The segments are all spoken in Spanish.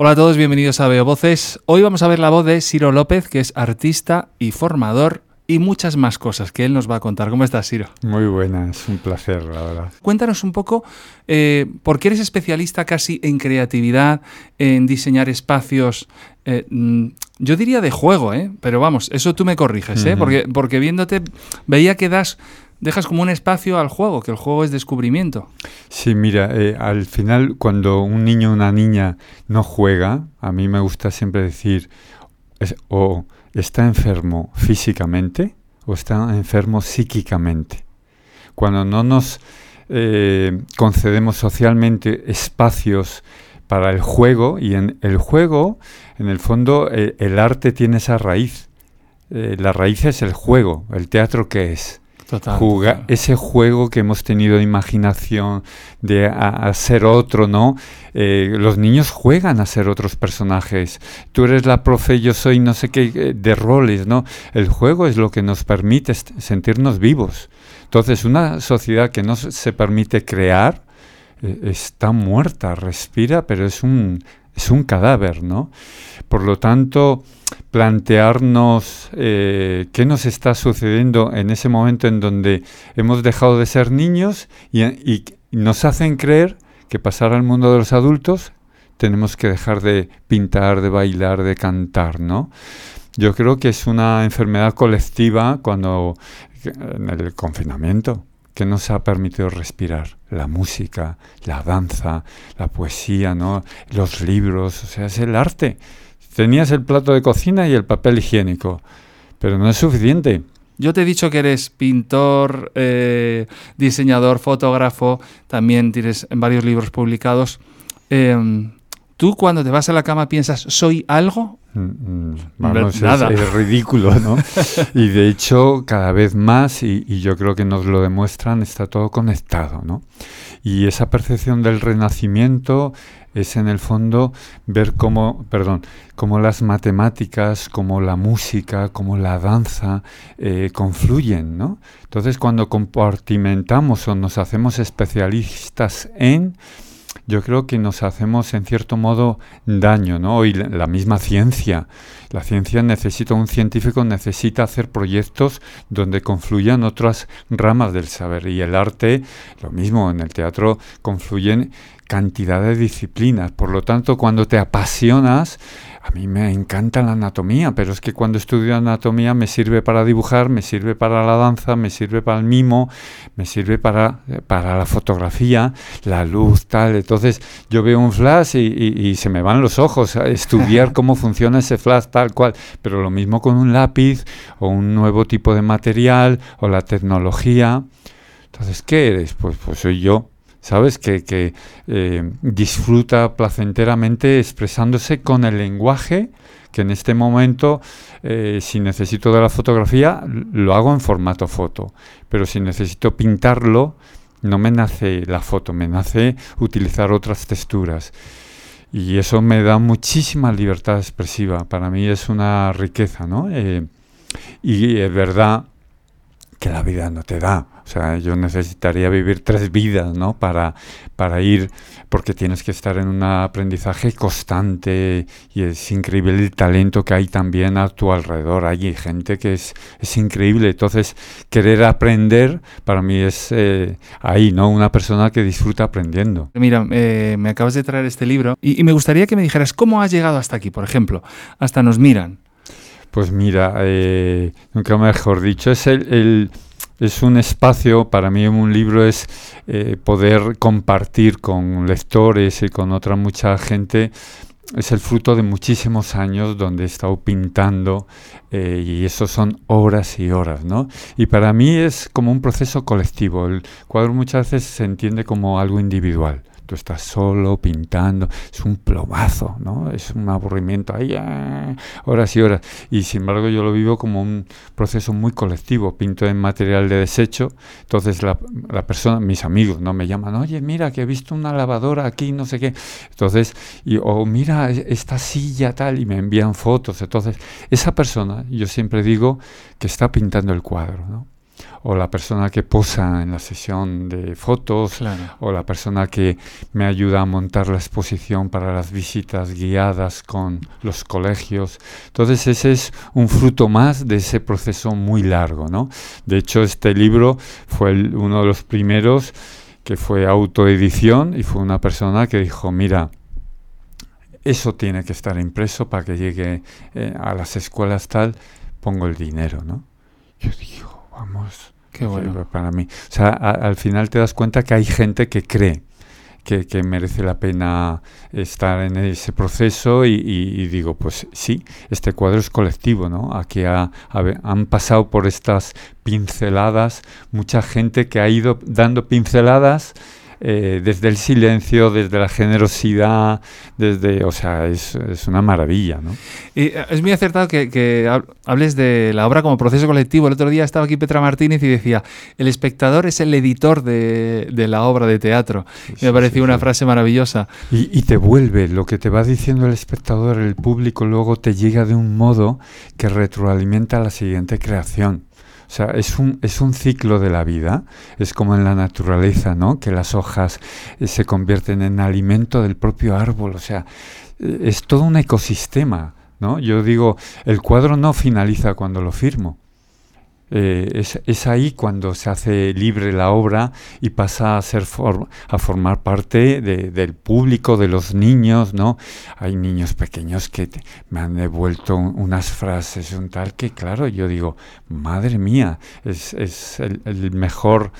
Hola a todos, bienvenidos a Veo Voces. Hoy vamos a ver la voz de Ciro López, que es artista y formador y muchas más cosas que él nos va a contar. ¿Cómo estás, Ciro? Muy buena, es un placer, la verdad. Cuéntanos un poco, eh, por qué eres especialista casi en creatividad, en diseñar espacios, eh, mm, yo diría de juego, ¿eh? pero vamos, eso tú me corriges, ¿eh? porque, porque viéndote veía que das dejas como un espacio al juego, que el juego es descubrimiento. Sí, mira, eh, al final cuando un niño o una niña no juega, a mí me gusta siempre decir, o está enfermo físicamente o está enfermo psíquicamente. Cuando no nos eh, concedemos socialmente espacios para el juego, y en el juego, en el fondo, eh, el arte tiene esa raíz. la raíz es el juego, el teatro que es ese juego que hemos tenido de imaginación, de hacer otro, ¿no? Eh, los niños juegan a ser otros personajes. Tú eres la profe, yo soy no sé qué, eh, de roles, ¿no? El juego es lo que nos permite sentirnos vivos. Entonces, una sociedad que no se permite crear eh, está muerta, respira, pero es un, es un cadáver, ¿no? Por lo tanto, plantearnos eh, qué nos está sucediendo en ese momento en donde hemos dejado de ser niños y, nos hacen creer que pasar al mundo de los adultos tenemos que dejar de pintar, de bailar, de cantar, ¿no? Yo creo que es una enfermedad colectiva cuando en el confinamiento que nos ha permitido respirar la música, la danza, la poesía, ¿no? los libros, o sea, es el arte. Tenías el plato de cocina y el papel higiénico, pero no es suficiente. Yo te he dicho que eres pintor, eh, diseñador, fotógrafo, también tienes varios libros publicados. Em, ¿Tú cuando te vas a la cama piensas, soy algo? Mm, mm, vamos, Nada. Es, ridículo, ¿no? y de hecho, cada vez más, y, y, yo creo que nos lo demuestran, está todo conectado, ¿no? Y esa percepción del renacimiento es en el fondo ver cómo, perdón, cómo las matemáticas, como la música, como la danza eh, confluyen, ¿no? Entonces cuando compartimentamos o nos hacemos especialistas en, yo creo que nos hacemos en cierto modo daño, ¿no? Y la misma ciencia. La ciencia necesita, un científico necesita hacer proyectos donde confluyan otras ramas del saber. Y el arte, lo mismo, en el teatro confluyen cantidad de disciplinas. Por lo tanto, cuando te apasionas, a mí me encanta la anatomía, pero es que cuando estudio anatomía me sirve para dibujar, me sirve para la danza, me sirve para el mimo, me sirve para, para la fotografía, la luz, tal. Entonces yo veo un flash y, se me van los ojos a estudiar cómo funciona ese flash tal cual. Pero lo mismo con un lápiz o un nuevo tipo de material o la tecnología. Entonces, ¿qué eres? Pues, pues soy yo. ¿Sabes? Que, eh, disfruta placenteramente expresándose con el lenguaje que en este momento, eh, si necesito de la fotografía, lo hago en formato foto, pero si necesito pintarlo, no me nace la foto, me nace utilizar otras texturas. Y eso me da muchísima libertad expresiva. Para mí es una riqueza, ¿no? Eh, y es verdad que la vida no te da. O sea, yo necesitaría vivir tres vidas, ¿no? Para, para ir, porque tienes que estar en un aprendizaje constante y es increíble el talento que hay también a tu alrededor. Hay gente que es, es increíble. Entonces, querer aprender para mí es eh, ahí, ¿no? Una persona que disfruta aprendiendo. Mira, eh, me acabas de traer este libro y, me gustaría que me dijeras cómo has llegado hasta aquí, por ejemplo. Hasta nos miran. Pues mira, eh, nunca mejor dicho, es el es un espacio, para mí un libro es eh, poder compartir con lectores y con otra mucha gente. Es el fruto de muchísimos años donde he estado pintando eh, y eso son horas y horas, ¿no? Y para mí es como un proceso colectivo. El cuadro muchas veces se entiende como algo individual tú estás solo pintando, es un plomazo, ¿no? Es un aburrimiento ahí, ah, horas y horas. Y sin embargo yo lo vivo como un proceso muy colectivo, pinto en material de desecho, entonces la, persona, mis amigos, ¿no? Me llaman, oye, mira que he visto una lavadora aquí, no sé qué. Entonces, y, o mira esta silla tal, y me envían fotos. Entonces, esa persona, yo siempre digo que está pintando el cuadro, ¿no? O la persona que posa en la sesión de fotos, o la persona que me ayuda a montar la exposición para las visitas guiadas con los colegios. Entonces ese es un fruto más de ese proceso muy largo. ¿no? De hecho, este libro fue uno de los primeros que fue autoedición y fue una persona que dijo, mira, eso tiene que estar impreso para que llegue eh, a las escuelas tal, pongo el dinero, ¿no? Yo digo, vamos, qué bueno para mí. O sea, al final te das cuenta que hay gente que cree que, merece la pena estar en ese proceso y, digo, pues sí, este cuadro es colectivo, ¿no? Aquí han pasado por estas pinceladas mucha gente que ha ido dando pinceladas eh, desde el silencio, desde la generosidad, desde, o sea, es, es una maravilla, ¿no? Y eh, es muy acertado que, hables de la obra como proceso colectivo. El otro día estaba aquí Petra Martínez y decía, el espectador es el editor de, de la obra de teatro. me pareció una frase maravillosa. Y, y te vuelve, lo que te va diciendo el espectador, el público, luego te llega de un modo que retroalimenta la siguiente creación. O sea, es un, es un ciclo de la vida, es como en la naturaleza, ¿no? Que las hojas eh, se convierten en alimento del propio árbol, o sea, eh, es todo un ecosistema, ¿no? Yo digo, el cuadro no finaliza cuando lo firmo, eh, es, es, ahí cuando se hace libre la obra y pasa a ser a formar parte del público, de los niños, ¿no? Hay niños pequeños que me han devuelto unas frases, un tal que, claro, yo digo, madre mía, es, es el, mejor...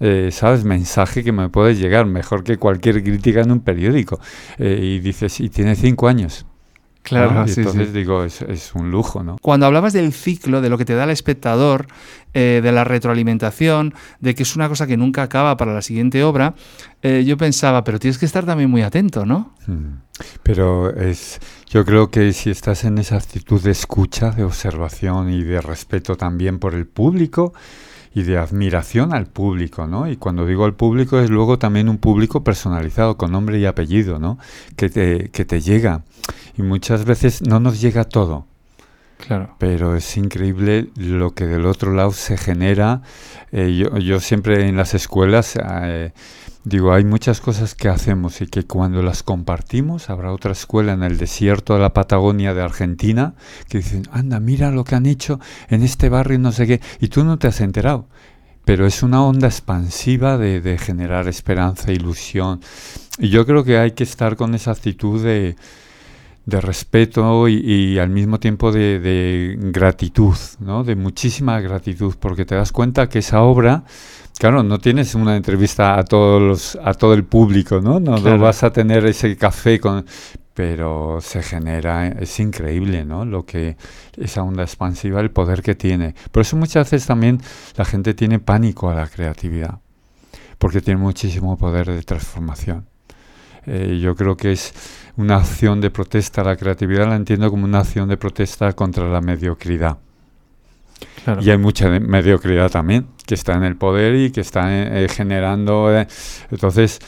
Eh, ¿sabes? Mensaje que me puede llegar, mejor que cualquier crítica en un periódico. Eh, y dices, y tiene cinco años. Claro, entonces digo, es, un lujo, ¿no? Cuando hablabas del ciclo, de lo que te da el espectador, eh, de la retroalimentación, de que es una cosa que nunca acaba para la siguiente obra, eh, yo pensaba, pero tienes que estar también muy atento, ¿no? Hmm. Pero es, yo creo que si estás en esa actitud de escucha, de observación y de respeto también por el público, y de admiración al público, ¿no? Y cuando digo al público es luego también un público personalizado, con nombre y apellido, ¿no? Que te, que te llega. Y muchas veces no nos llega todo. Claro. Pero es increíble lo que del otro lado se genera. Eh, yo, yo, siempre en las escuelas eh, digo, hay muchas cosas que hacemos y que cuando las compartimos, habrá otra escuela en el desierto de la Patagonia de Argentina que dicen, anda, mira lo que han hecho en este barrio, no sé qué, y tú no te has enterado. Pero es una onda expansiva de, de generar esperanza, ilusión. Y yo creo que hay que estar con esa actitud de de respeto y, al mismo tiempo de, gratitud, ¿no? de muchísima gratitud, porque te das cuenta que esa obra, claro, no tienes una entrevista a todos los, a todo el público, ¿no? No, vas a tener ese café con pero se genera, es increíble, ¿no? Lo que esa onda expansiva, el poder que tiene. Por eso muchas veces también la gente tiene pánico a la creatividad, porque tiene muchísimo poder de transformación. Eh, yo creo que es una acción de protesta. La creatividad la entiendo como una acción de protesta contra la mediocridad. Y hay mucha mediocridad también, que está en el poder y que está eh, generando... Eh, entonces,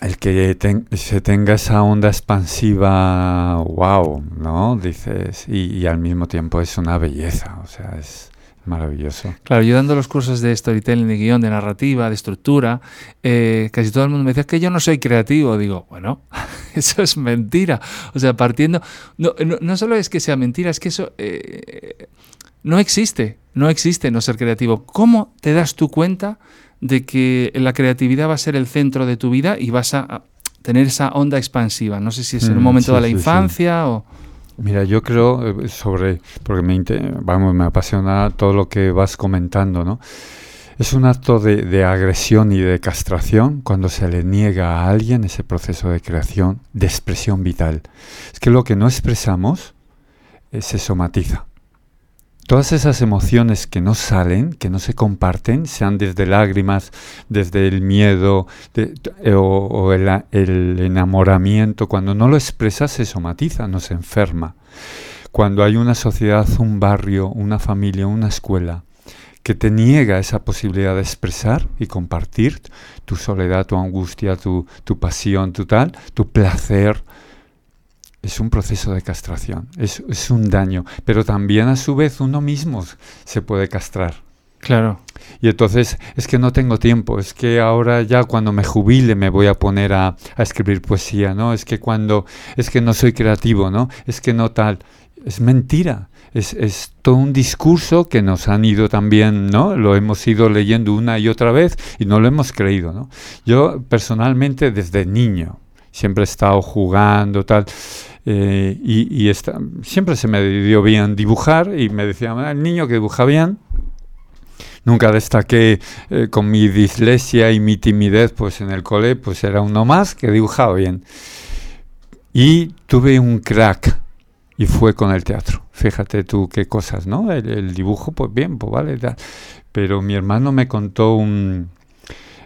el que se tenga esa onda expansiva, wow, ¿no? Dices, y, y, al mismo tiempo es una belleza, o sea, es... Maravilloso. Claro, yo dando los cursos de storytelling, de guion, de narrativa, de estructura, eh, casi todo el mundo me decía que yo no soy creativo. Digo, bueno, eso es mentira. O sea, partiendo. No, no, solo es que sea mentira, es que eso eh, no existe. No existe no ser creativo. ¿Cómo te das tu cuenta de que la creatividad va a ser el centro de tu vida y vas a tener esa onda expansiva? No sé si es en un mm, momento de la infancia o. Mira, yo creo eh, sobre, porque me, vamos, me apasiona todo lo que vas comentando, ¿no? Es un acto de, de, agresión y de castración cuando se le niega a alguien ese proceso de creación, de expresión vital. Es que lo que no expresamos eh, se somatiza. Todas esas emociones que no salen, que no se comparten, sean desde lágrimas, desde el miedo eh, o, el, enamoramiento, cuando no lo expresas se somatiza, no se enferma. Cuando hay una sociedad, un barrio, una familia, una escuela que te niega esa posibilidad de expresar y compartir tu soledad, tu angustia, tu, tu pasión, tu tal, tu placer, es un proceso de castración, es, un daño, pero también a su vez uno mismo se puede castrar. Claro. Y entonces es que no tengo tiempo, es que ahora ya cuando me jubile me voy a poner a, a, escribir poesía, ¿no? Es que cuando, es que no soy creativo, ¿no? Es que no tal. Es mentira. Es, es, todo un discurso que nos han ido también, ¿no? Lo hemos ido leyendo una y otra vez y no lo hemos creído, ¿no? Yo personalmente desde niño siempre he estado jugando, tal. Eh, y, y siempre se me dio bien dibujar y me decían, ah, el niño que dibuja bien, nunca destaqué eh, con mi dislexia y mi timidez, pues en el cole, pues era uno más que dibujaba bien. Y tuve un crack y fue con el teatro. Fíjate tú qué cosas, ¿no? El, dibujo, pues bien, pues vale. Pero mi hermano me contó un,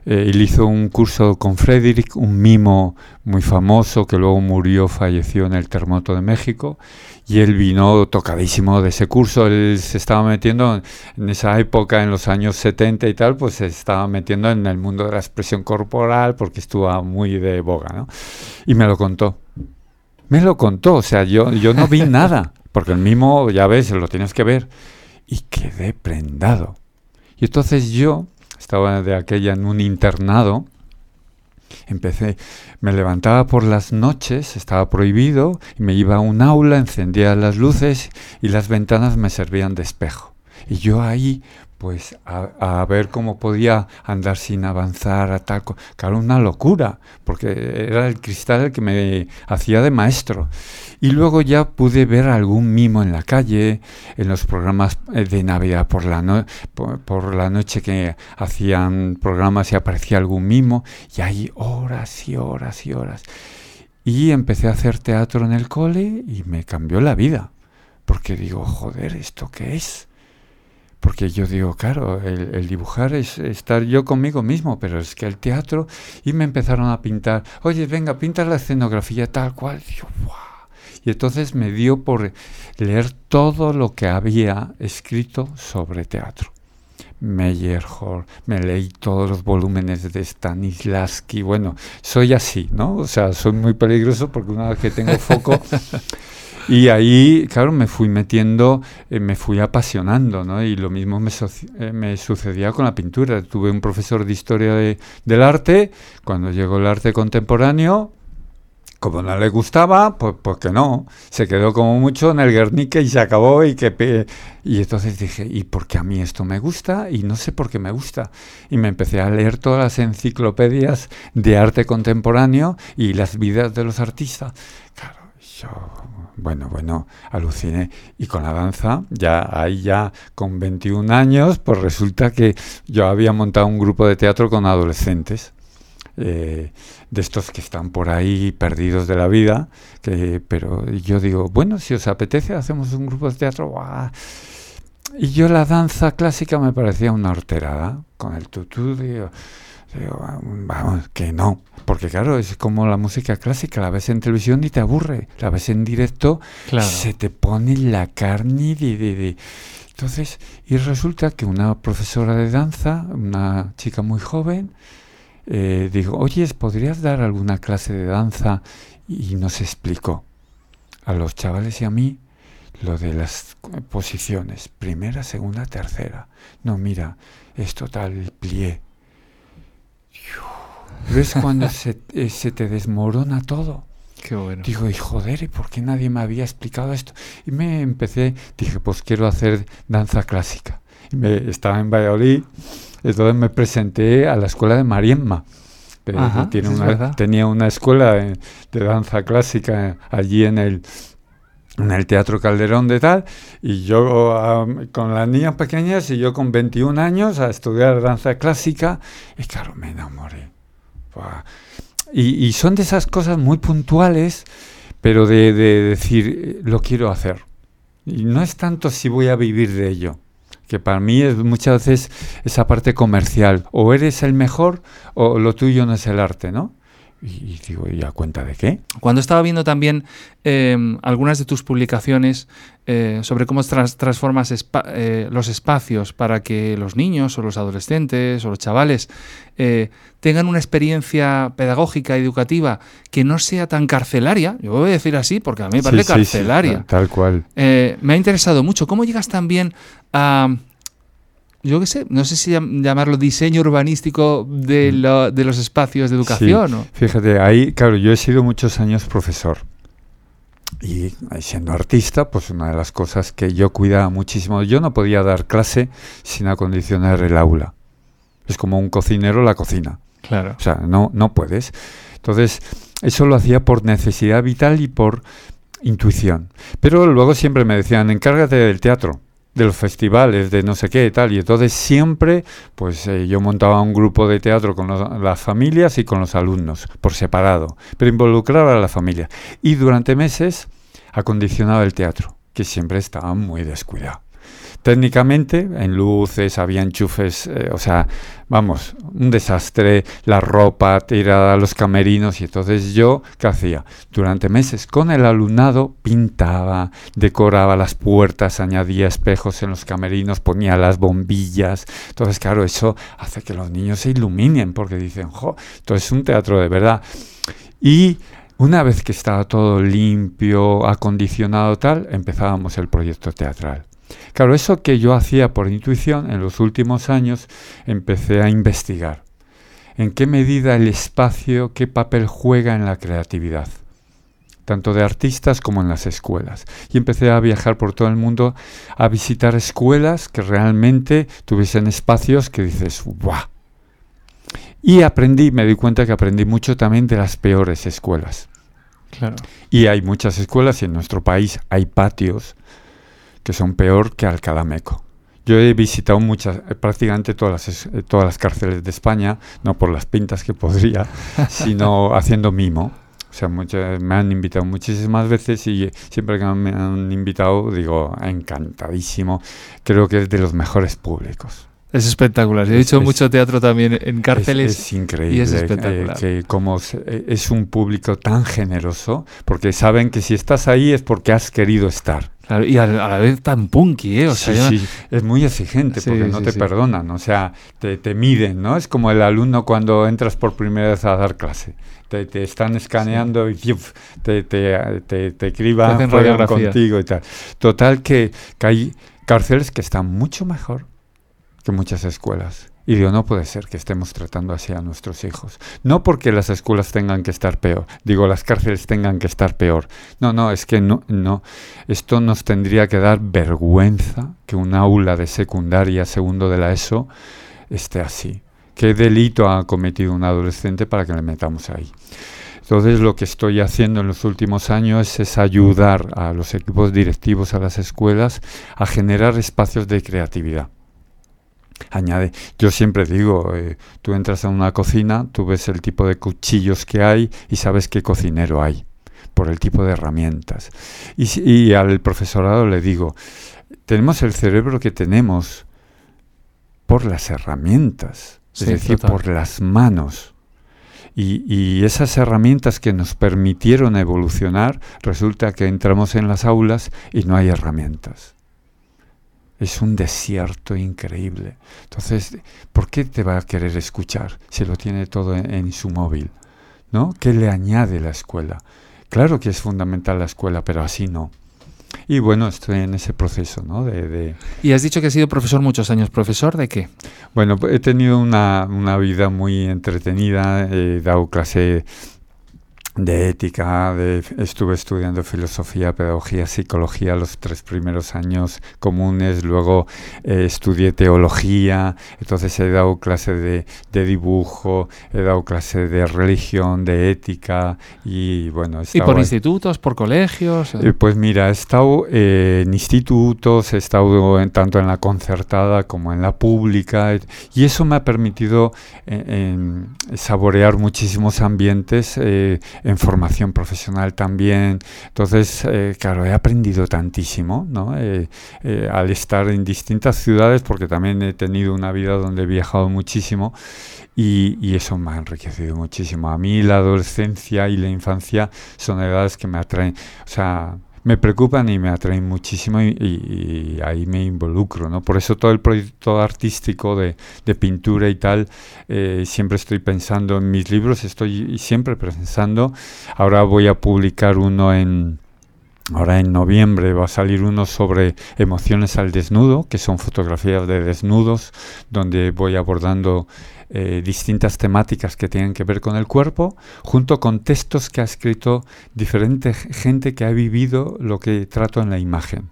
eh, él hizo un curso con Frederick, un mimo muy famoso que luego murió, falleció en el terremoto de México, y él vino tocadísimo de ese curso. Él se estaba metiendo en esa época, en los años 70 y tal, pues se estaba metiendo en el mundo de la expresión corporal porque estuvo muy de boga, ¿no? Y me lo contó. Me lo contó, o sea, yo, yo no vi nada, porque el mimo, ya ves, lo tienes que ver. Y quedé prendado. Y entonces yo estaba de aquella en un internado, empecé, me levantaba por las noches, estaba prohibido, me iba a un aula, encendía las luces y las ventanas me servían de espejo. Y yo ahí, pues, a, ver cómo podía andar sin avanzar, a tal, claro, una locura, porque era el cristal el que me hacía de maestro. Y luego ya pude ver algún mimo en la calle, en los programas eh, de Navidad por la, por, la noche que hacían programas y aparecía algún mimo, y ahí horas y horas y horas. Y empecé a hacer teatro en el cole y me cambió la vida, porque digo, joder, ¿esto qué es? Porque yo digo, claro, el, dibujar es estar yo conmigo mismo, pero es que el teatro, y me empezaron a pintar, oye, venga, pinta la escenografía tal cual. Y yo, y entonces me dio por leer todo lo que había escrito sobre teatro. Meyerhold, me leí todos los volúmenes de Stanislavski. Bueno, soy así, ¿no? O sea, soy muy peligroso porque una vez que tengo foco. y ahí, claro, me fui metiendo, eh, me fui apasionando, ¿no? Y lo mismo me, eh, me, sucedía con la pintura. Tuve un profesor de historia del arte. Cuando llegó el arte contemporáneo, como no le gustaba, pues, pues que no. Se quedó como mucho en el Guernica y se acabó y que... Y entonces dije, ¿y por qué a mí esto me gusta? Y no sé por qué me gusta. Y me empecé a leer todas las enciclopedias de arte contemporáneo y las vidas de los artistas. Claro, yo bueno, bueno, aluciné. Y con la danza, ya ahí ya con 21 años, pues resulta que yo había montado un grupo de teatro con adolescentes. Eh, de estos que están por ahí perdidos de la vida, que, pero yo digo, bueno, si os apetece, hacemos un grupo de teatro. Y yo la danza clásica me parecía una horterada, con el tutú, digo, vamos, que no, porque claro, es como la música clásica, la ves en televisión y te aburre, la ves en directo, se te pone la carne de, de, Entonces, y resulta que una profesora de danza, una chica muy joven, eh, dijo, oye, ¿podrías dar alguna clase de danza? Y nos explicó a los chavales y a mí lo de las posiciones, primera, segunda, tercera. No, mira, es total plié. ¿Ves cuando se, eh, se, te desmorona todo? Qué bueno. Digo, y joder, ¿y por qué nadie me había explicado esto? Y me empecé, dije, pues quiero hacer danza clásica. Y me, estaba en Valladolid entonces me presenté a la escuela de Mariemma. tiene una, tenía una escuela de, danza clásica allí en el, en el Teatro Calderón de tal, y yo con las niñas pequeñas y yo con 21 años a estudiar danza clásica, y claro, me enamoré. Y, son de esas cosas muy puntuales, pero de, de decir, lo quiero hacer. Y no es tanto si voy a vivir de ello, que para mí es muchas veces esa parte comercial. O eres el mejor o lo tuyo no es el arte, ¿no? Y, digo, ¿y a cuenta de qué? Cuando estaba viendo también em, algunas de tus publicaciones eh, sobre cómo transformas eh, los espacios para que los niños o los adolescentes o los chavales eh, tengan una experiencia pedagógica, educativa, que no sea tan carcelaria, yo voy a decir así porque a mí me parece carcelaria. tal cual. me ha interesado mucho. ¿Cómo llegas también a yo qué sé, no sé si llamarlo diseño urbanístico de, mm. de los espacios de educación. Fíjate, ahí, claro, yo he sido muchos años profesor. Y siendo artista, pues una de las cosas que yo cuidaba muchísimo, yo no podía dar clase sin acondicionar el aula. Es como un cocinero la cocina. Claro. O sea, no, no puedes. Entonces, eso lo hacía por necesidad vital y por intuición. Pero luego siempre me decían, encárgate del teatro de los festivales, de no sé qué tal. Y entonces siempre, pues eh, yo montaba un grupo de teatro con las familias y con los alumnos, por separado, pero involucraba a la familia. Y durante meses acondicionaba el teatro, que siempre estaba muy descuidado técnicamente, en luces, había enchufes, eh, o sea, vamos, un desastre, la ropa tirada a los camerinos y entonces yo, ¿qué hacía? Durante meses con el alumnado pintaba, decoraba las puertas, añadía espejos en los camerinos, ponía las bombillas, entonces claro, eso hace que los niños se iluminen porque dicen, jo, esto es un teatro de verdad. Y una vez que estaba todo limpio, acondicionado tal, empezábamos el proyecto teatral. Claro, eso que yo hacía por intuición, en los últimos años empecé a investigar. ¿En qué medida el espacio, qué papel juega en la creatividad? tanto de artistas como en las escuelas. Y empecé a viajar por todo el mundo a visitar escuelas que realmente tuviesen espacios que dices, ¡guau! Y aprendí, me di cuenta que aprendí mucho también de las peores escuelas. Claro. Y hay muchas escuelas y en nuestro país hay patios que son peor que Alcalá Meco. Yo he visitado muchas, eh, prácticamente todas las, eh, todas las cárceles de España, no por las pintas que podría, sino haciendo mimo. O sea, me han invitado muchísimas veces y siempre que me han invitado digo, encantadísimo. Creo que es de los mejores públicos. Es espectacular. He dicho mucho teatro también en cárceles. Es, increíble. Y es espectacular. que como es un público tan generoso, porque saben que si estás ahí es porque has querido estar y a, la vez tan punky, ¿eh? O sea, sí, es muy exigente porque no te perdonan, o sea, te, te, miden, ¿no? Es como el alumno cuando entras por primera vez a dar clase. Te, te están escaneando y te, te, te, te criban, contigo y tal. Total que, que hay cárceles que están mucho mejor que muchas escuelas. Y digo, no puede ser que estemos tratando así a nuestros hijos. No porque las escuelas tengan que estar peor, digo, las cárceles tengan que estar peor. No, no, es que no, no. Esto nos tendría que dar vergüenza que un aula de secundaria, segundo de la ESO, esté así. ¿Qué delito ha cometido un adolescente para que le metamos ahí? Entonces lo que estoy haciendo en los últimos años es ayudar a los equipos directivos, a las escuelas, a generar espacios de creatividad añade. Yo siempre digo, eh, tú entras a una cocina, tú ves el tipo de cuchillos que hay y sabes qué cocinero hay por el tipo de herramientas. Y, al profesorado le digo, tenemos el cerebro que tenemos por las herramientas, es decir, por las manos. Y, y, esas herramientas que nos permitieron evolucionar, resulta que entramos en las aulas y no hay herramientas es un desierto increíble. Entonces, ¿por qué te va a querer escuchar si lo tiene todo en, su móvil? ¿No? ¿Qué le añade la escuela? Claro que es fundamental la escuela, pero así no. Y bueno, estoy en ese proceso, ¿no? De, Y has dicho que has sido profesor muchos años. ¿Profesor de qué? Bueno, he tenido una, una vida muy entretenida. He dado clase de ética, de, estuve estudiando filosofía, pedagogía, psicología los tres primeros años comunes, luego eh, estudié teología, entonces he dado clase de, de, dibujo, he dado clase de religión, de ética y bueno... ¿Y por institutos, por colegios? Eh, pues mira, he estado eh, en institutos, he estado en, tanto en la concertada como en la pública y eso me ha permitido saborear muchísimos ambientes en formación profesional también. Entonces, eh, claro, he aprendido tantísimo, ¿no? Eh, eh, al estar en distintas ciudades, porque también he tenido una vida donde he viajado muchísimo y, y, eso me ha enriquecido muchísimo. A mí la adolescencia y la infancia son edades que me atraen, o sea, me preocupan y me atraen muchísimo y, ahí me involucro, ¿no? Por eso todo el proyecto artístico de, de pintura y tal, eh, siempre estoy pensando en mis libros, estoy siempre pensando, ahora voy a publicar uno en Ahora en noviembre va a salir uno sobre emociones al desnudo, que son fotografías de desnudos, donde voy abordando eh, distintas temáticas que tienen que ver con el cuerpo, junto con textos que ha escrito diferente gente que ha vivido lo que trato en la imagen.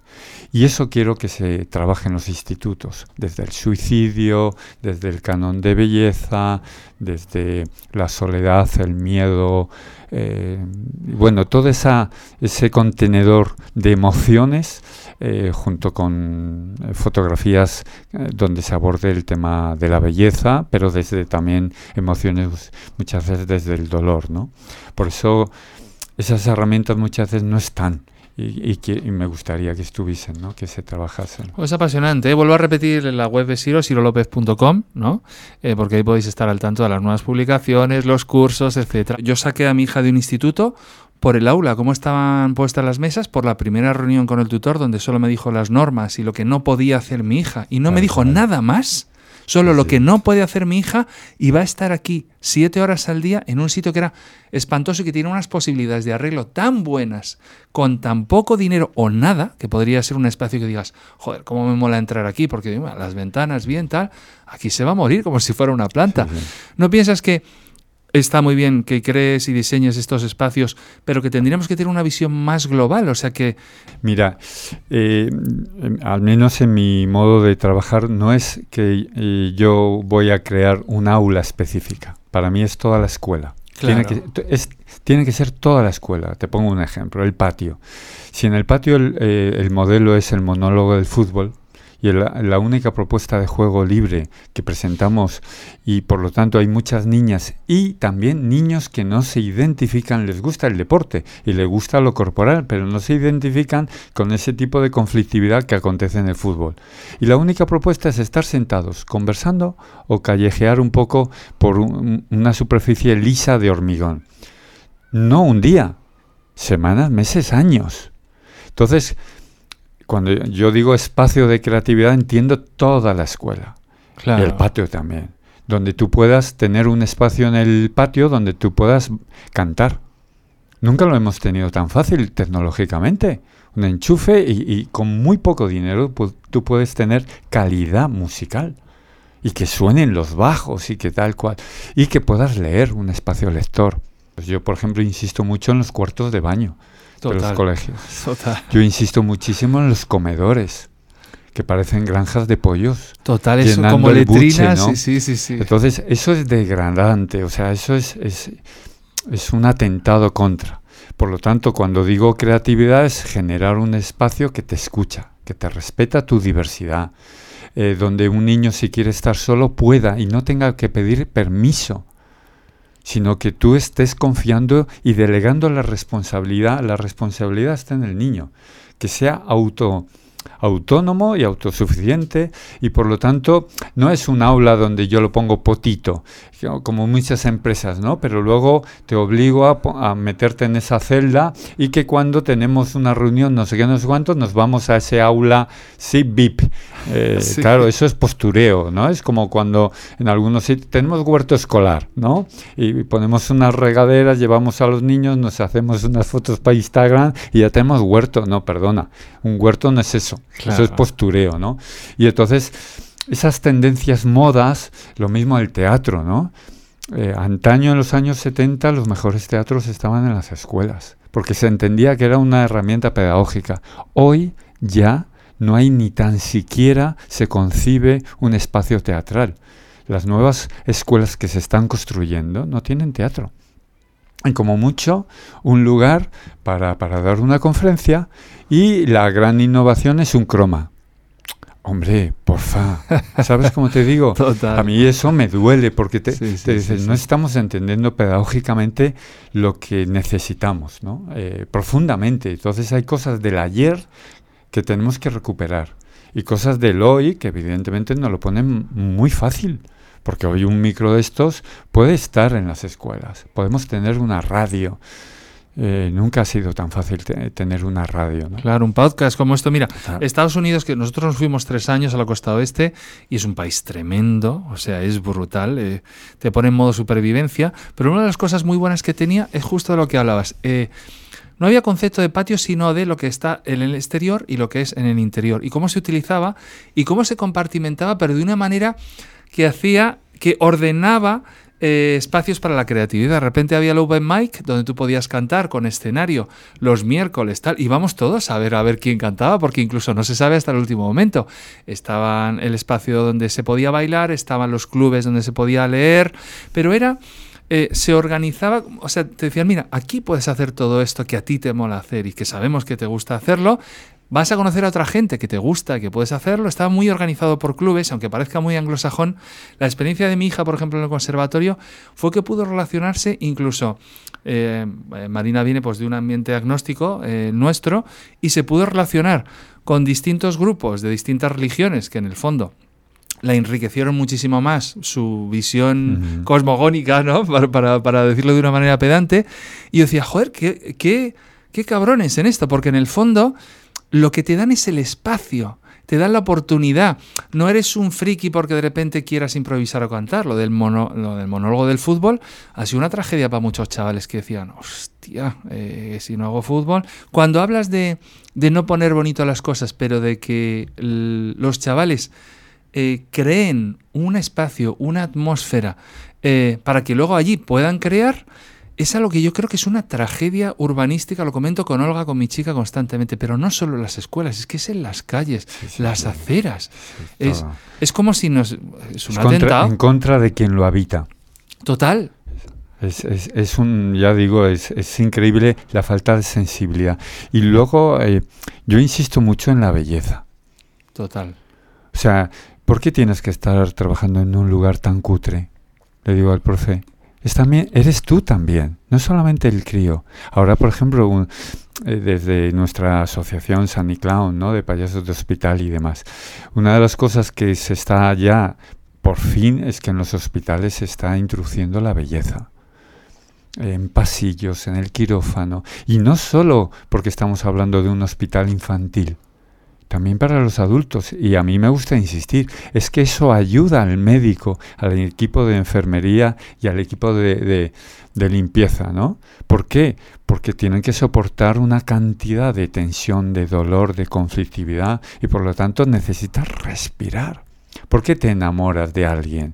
Y eso quiero que se trabaje en los institutos, desde el suicidio, desde el canon de belleza, desde la soledad, el miedo, eh, bueno, todo esa, ese contenedor de emociones eh, junto con eh, fotografías eh, donde se aborde el tema de la belleza, pero desde también emociones, muchas veces desde el dolor, ¿no? Por eso esas herramientas muchas veces no están. Y, que, me gustaría que estuviesen, ¿no? que se trabajasen. Es apasionante. Vuelvo a repetir la web de Siro, sirolopez.com, ¿no? porque ahí podéis estar al tanto de las nuevas publicaciones, los cursos, etcétera. Yo saqué a mi hija de un instituto por el aula, cómo estaban puestas las mesas, por la primera reunión con el tutor, donde solo me dijo las normas y lo que no podía hacer mi hija. Y no me dijo nada más, solo lo que no puede hacer mi hija, y va a estar aquí siete horas al día en un sitio que era espantoso y que tiene unas posibilidades de arreglo tan buenas, con tan poco dinero o nada, que podría ser un espacio que digas, joder, cómo me mola entrar aquí, porque las ventanas bien, tal, aquí se va a morir como si fuera una planta. ¿No piensas que está muy bien que crees y diseñes estos espacios, pero que tendríamos que tener una visión más global, o sea que... Mira, eh, al menos en mi modo de trabajar no es que eh, yo voy a crear un aula específica, para mí es toda la escuela. Tiene, que, tiene que ser toda la escuela. Te pongo un ejemplo, el patio. Si en el patio el, eh, el modelo es el monólogo del fútbol, y la única propuesta de juego libre que presentamos y por lo tanto hay muchas niñas y también niños que no se identifican, les gusta el deporte y les gusta lo corporal, pero no se identifican con ese tipo de conflictividad que acontece en el fútbol. Y la única propuesta es estar sentados, conversando o callejear un poco por una superficie lisa de hormigón. No un día, semanas, meses, años. Entonces, cuando yo digo espacio de creatividad, entiendo toda la escuela. Y el patio también. Donde tú puedas tener un espacio en el patio donde tú puedas cantar. Nunca lo hemos tenido tan fácil tecnológicamente. Un enchufe y, con muy poco dinero tú puedes tener calidad musical. Y que suenen los bajos y que tal cual. Y que puedas leer un espacio lector. Pues yo, por ejemplo, insisto mucho en los cuartos de baño de los colegios. Yo insisto muchísimo en los comedores que parecen granjas de pollos. Total, eso como letrinas. Sí, sí, sí, Entonces, eso es degradante, o sea, eso es, es, es, un atentado contra. Por lo tanto, cuando digo creatividad es generar un espacio que te escucha, que te respeta tu diversidad, eh, donde un niño si quiere estar solo pueda y no tenga que pedir permiso sino que tú estés confiando y delegando la responsabilidad. La responsabilidad está en el niño, que sea auto autónomo y autosuficiente y por lo tanto no es un aula donde yo lo pongo potito, como muchas empresas, ¿no? Pero luego te obligo a, meterte en esa celda y que cuando tenemos una reunión, no sé qué, no sé cuánto, nos vamos a ese aula, sí, VIP. Eh, claro, eso es postureo, ¿no? Es como cuando en algunos sitios tenemos huerto escolar, ¿no? Y ponemos unas regaderas, llevamos a los niños, nos hacemos unas fotos para Instagram y ya tenemos huerto. No, perdona, un huerto no es eso. Eso es postureo, ¿no? Y entonces, esas tendencias modas, lo mismo el teatro, ¿no? Eh, antaño, en los años 70, los mejores teatros estaban en las escuelas, porque se entendía que era una herramienta pedagógica. Hoy ya no hay ni tan siquiera se concibe un espacio teatral. Las nuevas escuelas que se están construyendo no tienen teatro. Hay como mucho un lugar para, para dar una conferencia y la gran innovación es un croma. Hombre, porfa, ¿sabes cómo te digo? A mí eso me duele porque te, dices, no estamos entendiendo pedagógicamente lo que necesitamos, ¿no? Eh, profundamente. Entonces hay cosas del ayer que tenemos que recuperar y cosas del hoy que evidentemente nos lo ponen muy fácil. Porque hoy un micro de estos puede estar en las escuelas. Podemos tener una radio. Eh, nunca ha sido tan fácil tener una radio. ¿no? Claro, un podcast como esto. Mira, Estados Unidos, que nosotros nos fuimos tres años a la costa oeste y es un país tremendo, o sea, es brutal, eh, te pone en modo supervivencia, pero una de las cosas muy buenas que tenía es justo de lo que hablabas. Eh, no había concepto de patio sino de lo que está en el exterior y lo que es en el interior. Y cómo se utilizaba y cómo se compartimentaba, pero de una manera que hacía, que ordenaba eh, espacios para la creatividad. De repente había el open mic donde tú podías cantar con escenario los miércoles, tal, y vamos todos a ver a ver quién cantaba, porque incluso no se sabe hasta el último momento. Estaban el espacio donde se podía bailar, estaban los clubes donde se podía leer, pero era eh, se organizaba, o sea, te decían, mira, aquí puedes hacer todo esto que a ti te mola hacer y que sabemos que te gusta hacerlo, vas a conocer a otra gente que te gusta, que puedes hacerlo. Estaba muy organizado por clubes, aunque parezca muy anglosajón. La experiencia de mi hija, por ejemplo, en el conservatorio, fue que pudo relacionarse incluso. Eh, Marina viene pues de un ambiente agnóstico eh, nuestro y se pudo relacionar con distintos grupos de distintas religiones que en el fondo la enriquecieron muchísimo más su visión cosmogónica, ¿no? Para, para, decirlo de una manera pedante. Y yo decía, joder, qué, qué, qué cabrones en esto, porque en el fondo lo que te dan es el espacio, te dan la oportunidad. No eres un friki porque de repente quieras improvisar o cantar. Lo del, mono, lo del monólogo del fútbol ha sido una tragedia para muchos chavales que decían, hostia, eh, si no hago fútbol. Cuando hablas de, de, no poner bonito las cosas, pero de que los chavales eh, creen un espacio, una atmósfera, eh, para que luego allí puedan crear, es algo que yo creo que es una tragedia urbanística, lo comento con Olga, con mi chica constantemente, pero no solo en las escuelas, es que es en las calles, las aceras. es, es, como si nos... Es un atentado. en contra de quien lo habita. Total. Es, es, es, un, ya digo, es, es, increíble la falta de sensibilidad. Y luego, eh, yo insisto mucho en la belleza. Total. O sea, ¿por qué tienes que estar trabajando en un lugar tan cutre? Le digo al profe es también, eres tú también, no solamente el crío. Ahora, por ejemplo, eh, desde nuestra asociación Sunny Clown, ¿no? de payasos de hospital y demás, una de las cosas que se está ya, por fin, es que en los hospitales se está introduciendo la belleza en pasillos, en el quirófano, y no solo porque estamos hablando de un hospital infantil, también para los adultos. Y a mí me gusta insistir, es que eso ayuda al médico, al equipo de enfermería y al equipo de, de, limpieza, ¿no? ¿Por qué? Porque tienen que soportar una cantidad de tensión, de dolor, de conflictividad y por lo tanto necesitas respirar. ¿Por qué te enamoras de alguien?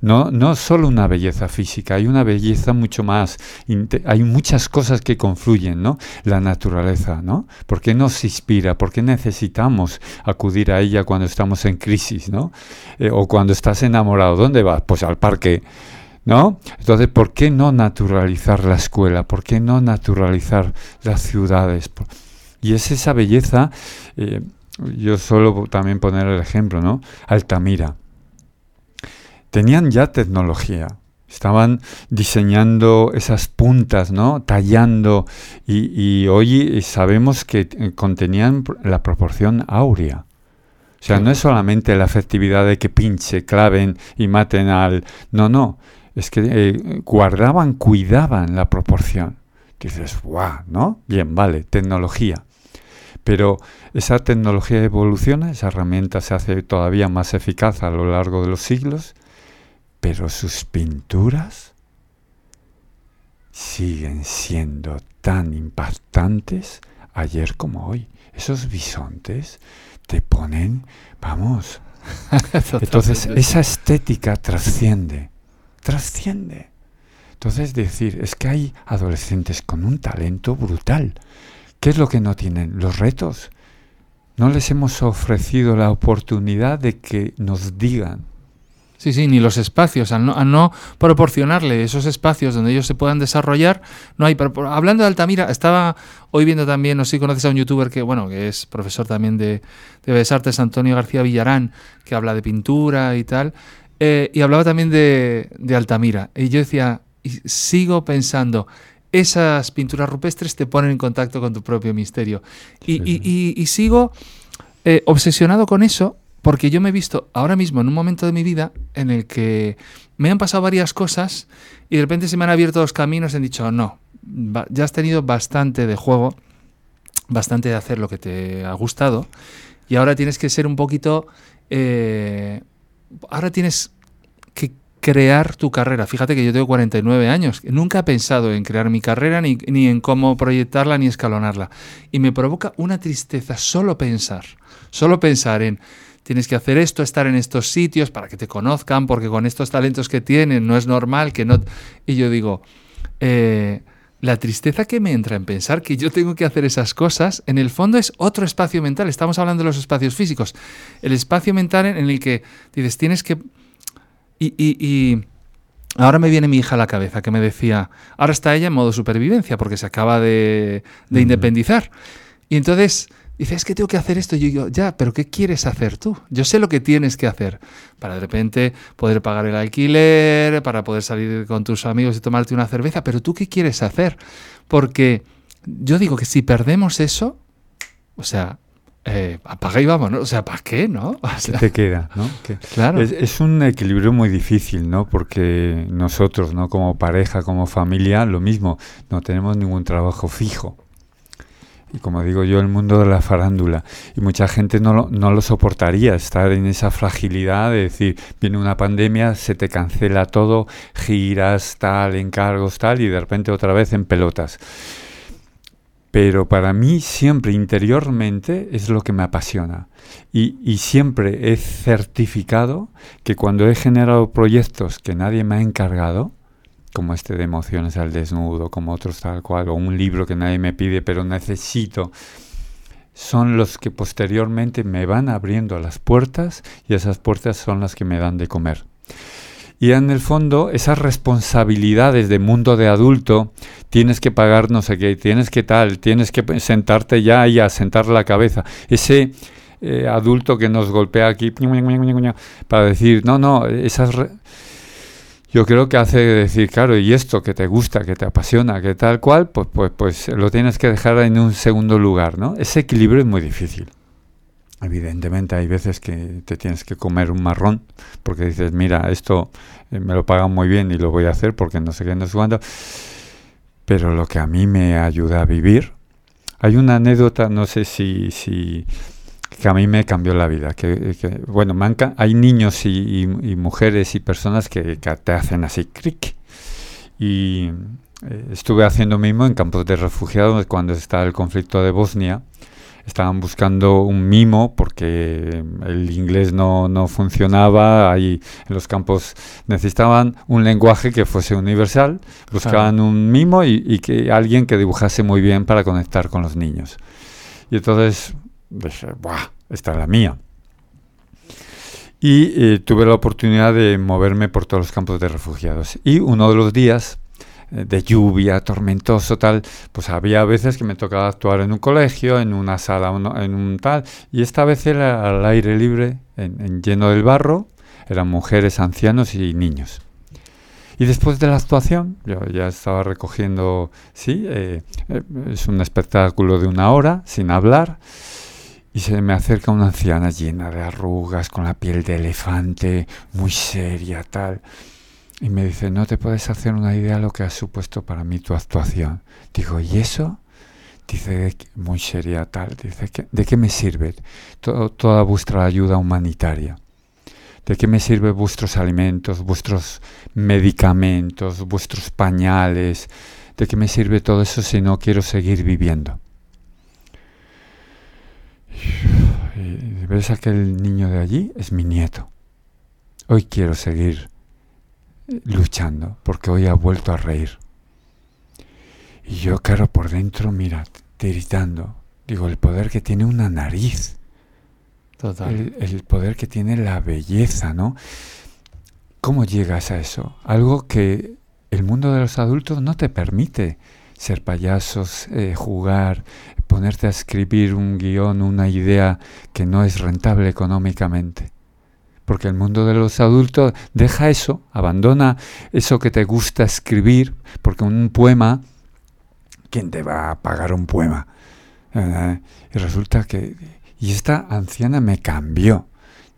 No, no solo una belleza física, hay una belleza mucho más, hay muchas cosas que confluyen, ¿no? La naturaleza, ¿no? ¿Por qué nos inspira? ¿Por qué necesitamos acudir a ella cuando estamos en crisis, ¿no? Eh, o cuando estás enamorado, ¿dónde vas? Pues al parque, ¿no? Entonces, ¿por qué no naturalizar la escuela? ¿Por qué no naturalizar las ciudades? Y es esa belleza, eh, yo solo también poner el ejemplo, ¿no? Altamira tenían ya tecnología. Estaban diseñando esas puntas, ¿no? Tallando. Y, hoy sabemos que eh, contenían la proporción áurea. O sea, no es solamente la efectividad de que pinche, claven y maten al... No, no. Es que eh, guardaban, cuidaban la proporción. Dices, guau, ¿no? Bien, vale, tecnología. Pero esa tecnología evoluciona, esa herramienta se hace todavía más eficaz a lo largo de los siglos pero sus pinturas siguen siendo tan impactantes ayer como hoy. Esos bisontes te ponen, vamos. Entonces, esa estética trasciende, trasciende. Entonces, decir, es que hay adolescentes con un talento brutal. ¿Qué es lo que no tienen? Los retos. No les hemos ofrecido la oportunidad de que nos digan Sí, sí, ni los espacios, al no, proporcionarle esos espacios donde ellos se puedan desarrollar, no hay. hablando de Altamira, estaba hoy viendo también, no sé si conoces a un youtuber que, bueno, que es profesor también de, de Bellas Artes, Antonio García Villarán, que habla de pintura y tal, eh, y hablaba también de, de Altamira. Y yo decía, y sigo pensando, esas pinturas rupestres te ponen en contacto con tu propio misterio. Y, sigo eh, obsesionado con eso porque yo me he visto ahora mismo en un momento de mi vida en el que me han pasado varias cosas y de repente se me han abierto los caminos y han dicho, no, ya has tenido bastante de juego, bastante de hacer lo que te ha gustado y ahora tienes que ser un poquito... Eh, ahora tienes que, crear tu carrera. Fíjate que yo tengo 49 años, nunca he pensado en crear mi carrera, ni, ni en cómo proyectarla, ni escalonarla. Y me provoca una tristeza solo pensar, solo pensar en tienes que hacer esto, estar en estos sitios para que te conozcan, porque con estos talentos que tienen no es normal que no... Y yo digo, eh, la tristeza que me entra en pensar que yo tengo que hacer esas cosas, en el fondo es otro espacio mental. Estamos hablando de los espacios físicos. El espacio mental en el que dices, tienes que... Y, y, ahora me viene mi hija a la cabeza que me decía, ahora está ella en modo supervivencia porque se acaba de, de independizar. Y entonces Dice, es que tengo que hacer esto. Y yo digo, ya, pero ¿qué quieres hacer tú? Yo sé lo que tienes que hacer para de repente poder pagar el alquiler, para poder salir con tus amigos y tomarte una cerveza, pero tú qué quieres hacer? Porque yo digo que si perdemos eso, o sea, eh, apaga y vamos, ¿no? O sea, ¿para qué, no? O te queda, no? claro. Es, es, un equilibrio muy difícil, ¿no? Porque nosotros, ¿no? Como pareja, como familia, lo mismo, no tenemos ningún trabajo fijo y como digo yo, el mundo de la farándula. Y mucha gente no lo, no lo soportaría, estar en esa fragilidad de decir, viene una pandemia, se te cancela todo, giras, tal, encargos, tal, y de repente otra vez en pelotas. Pero para mí siempre interiormente es lo que me apasiona. Y, y siempre he certificado que cuando he generado proyectos que nadie me ha encargado, como este de emociones al desnudo, como otros tal cual, o un libro que nadie me pide, pero necesito, son los que posteriormente me van abriendo las puertas y esas puertas son las que me dan de comer. Y en el fondo, esas responsabilidades de mundo de adulto, tienes que pagar no sé qué, tienes que tal, tienes que sentarte ya y a sentar la cabeza. Ese eh, adulto que nos golpea aquí para decir, no, no, esas yo creo que hace decir, claro, y esto que te gusta, que te apasiona, que tal cual, pues, pues, pues lo tienes que dejar en un segundo lugar, ¿no? Ese equilibrio es muy difícil. Evidentemente hay veces que te tienes que comer un marrón porque dices, mira, esto eh, me lo pagan muy bien y lo voy a hacer porque no sé qué, no sé cuándo. Pero lo que a mí me ayuda a vivir, hay una anécdota, no sé si, si que a mí me cambió la vida. Que, bueno, hay niños y, mujeres y personas que, te hacen así, cric. Y eh, estuve haciendo mismo en campos de refugiados cuando estaba el conflicto de Bosnia. Estaban buscando un mimo porque el inglés no, no funcionaba. Ahí en los campos necesitaban un lenguaje que fuese universal. Buscaban un mimo y, y que alguien que dibujase muy bien para conectar con los niños. Y entonces dije, ¡buah! Esta es la mía. Y eh, tuve la oportunidad de moverme por todos los campos de refugiados. Y uno de los días eh, de lluvia, tormentoso, tal, pues había veces que me tocaba actuar en un colegio, en una sala, en un tal, y esta vez era al aire libre, en, lleno del barro, eran mujeres, ancianos y niños. Y después de la actuación, yo ya estaba recogiendo, sí, eh, es un espectáculo de una hora, sin hablar, y se me acerca una anciana llena de arrugas, con la piel de elefante, muy seria, tal. Y me dice, no te puedes hacer una idea de lo que ha supuesto para mí tu actuación. Digo, ¿y eso? Dice, muy seria, tal. Dice, ¿de qué me sirve toda vuestra ayuda humanitaria? ¿De qué me sirve vuestros alimentos, vuestros medicamentos, vuestros pañales? ¿De qué me sirve todo eso si no quiero seguir viviendo? Y ves aquel niño de allí, es mi nieto. Hoy quiero seguir luchando porque hoy ha vuelto a reír. Y yo, claro, por dentro, mira, tiritando. Digo, el poder que tiene una nariz. Total. El, el, poder que tiene la belleza, ¿no? ¿Cómo llegas a eso? Algo que el mundo de los adultos no te permite ser payasos, eh, jugar, ponerte a escribir un guion, una idea que no es rentable económicamente. Porque el mundo de los adultos deja eso, abandona eso que te gusta escribir, porque un poema, ¿quién te va a pagar un poema? Eh, y resulta que... Y esta anciana me cambió.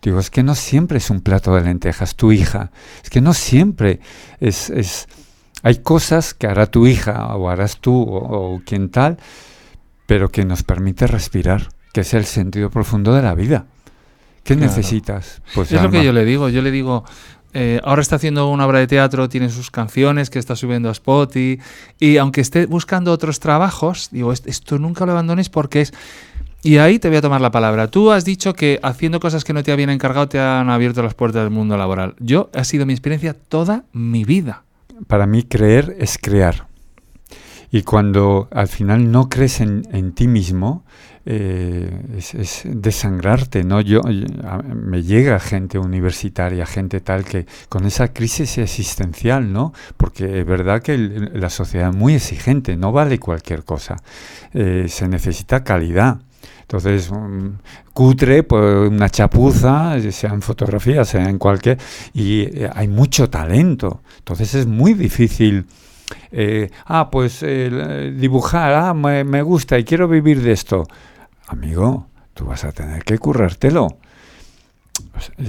Digo, es que no siempre es un plato de lentejas, tu hija. Es que no siempre es, es hay cosas que hará tu hija o harás tú o, quien tal, pero que nos permite respirar, que es el sentido profundo de la vida. ¿Qué necesitas? Pues es lo que yo le digo. Yo le digo, eh, ahora está haciendo una obra de teatro, tiene sus canciones que está subiendo a Spotify, y aunque esté buscando otros trabajos, digo, esto nunca lo abandones porque es... Y ahí te voy a tomar la palabra. Tú has dicho que haciendo cosas que no te habían encargado te han abierto las puertas del mundo laboral. Yo, ha sido mi experiencia toda mi vida. Para mí creer es crear. Y cuando al final no crees en, en ti mismo, eh, es, desangrarte, ¿no? Yo, me llega gente universitaria, gente tal que con esa crisis existencial, ¿no? Porque es verdad que la sociedad es muy exigente, no vale cualquier cosa, eh, se necesita calidad. Entonces, cutre, pues una chapuza, sea en fotografía, sea en cualquier, y eh, hay mucho talento. Entonces es muy difícil. ah, pues dibujar, ah, me, me, gusta y quiero vivir de esto amigo, tú vas a tener que currártelo.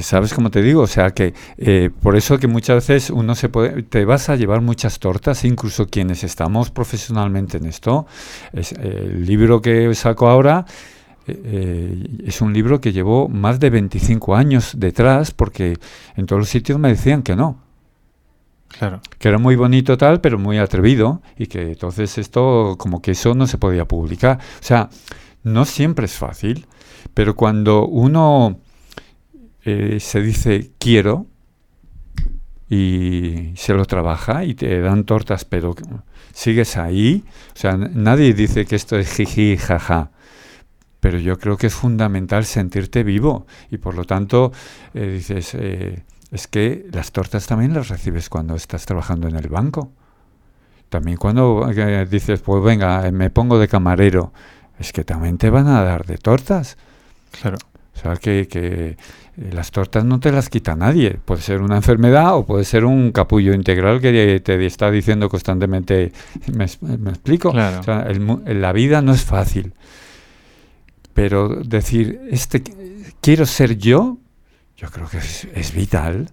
¿Sabes cómo te digo? O sea que eh, por eso que muchas veces uno se puede, te vas a llevar muchas tortas, incluso quienes estamos profesionalmente en esto. Es, el libro que saco ahora eh, es un libro que llevó más de 25 años detrás porque en todos los sitios me decían que no. Claro. Que era muy bonito tal, pero muy atrevido y que entonces esto como que eso no se podía publicar. O sea, no siempre es fácil, pero cuando uno eh, se dice quiero y se lo trabaja y te dan tortas, pero sigues ahí, o sea, nadie dice que esto es jiji, jaja. Pero yo creo que es fundamental sentirte vivo y por lo tanto eh, dices, eh, es que las tortas también las recibes cuando estás trabajando en el banco. También cuando dices, pues venga, me pongo de camarero, es que también te van a dar de tortas. Claro. O sea, que, que eh, las tortas no te las quita nadie. Puede ser una enfermedad o puede ser un capullo integral que te está diciendo constantemente. ¿Me, explico? Claro. O sea, la vida no es fácil. Pero decir, este, quiero ser yo, yo creo que es, vital.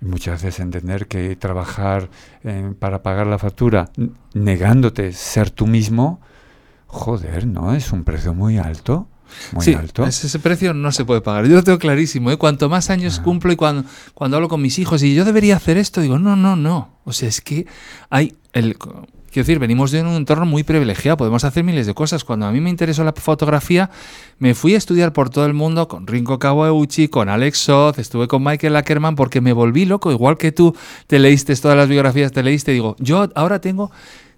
Muchas veces entender que trabajar eh, para pagar la factura negándote ser tú mismo, Joder, ¿no? Es un precio muy alto. Muy sí, alto. Ese, precio no se puede pagar. Yo lo tengo clarísimo. ¿eh? Cuanto más años ah. cumplo y cuando, cuando hablo con mis hijos y yo debería hacer esto, digo, no, no, no. O sea, es que hay... El, quiero decir, venimos de un entorno muy privilegiado, podemos hacer miles de cosas. Cuando a mí me interesó la fotografía, me fui a estudiar por todo el mundo con Rinko Kawauchi, con Alex Soth, estuve con Michael Ackerman porque me volví loco, igual que tú te leíste todas las biografías, te leíste, digo, yo ahora tengo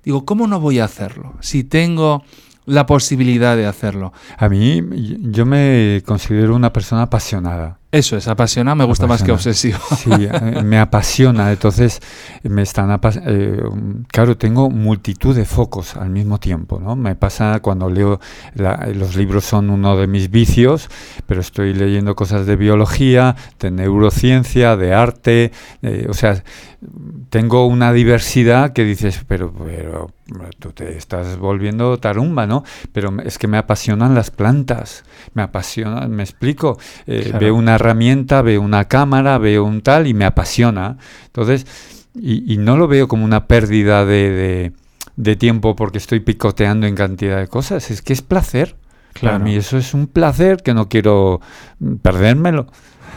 Digo, ¿cómo no voy a hacerlo? Si tengo la posibilidad de hacerlo. A mí, yo me considero una persona apasionada. Eso es, apasiona, me gusta más que obsesivo. Sí, eh, me apasiona, entonces me están eh, claro, tengo multitud de focos al mismo tiempo, ¿no? Me pasa cuando leo los libros son uno de mis vicios, pero estoy leyendo cosas de biología, de neurociencia, de arte, eh, o sea, tengo una diversidad que dices, pero, pero tú te estás volviendo tarumba, ¿no? Pero es que me apasionan las plantas, me apasionan, me explico, veo una herramienta, veo una cámara, veo un tal y me apasiona. Entonces, y, no lo veo como una pérdida de, de, tiempo porque estoy picoteando en cantidad de cosas, es que es placer. Para mí eso es un placer que no quiero perdérmelo.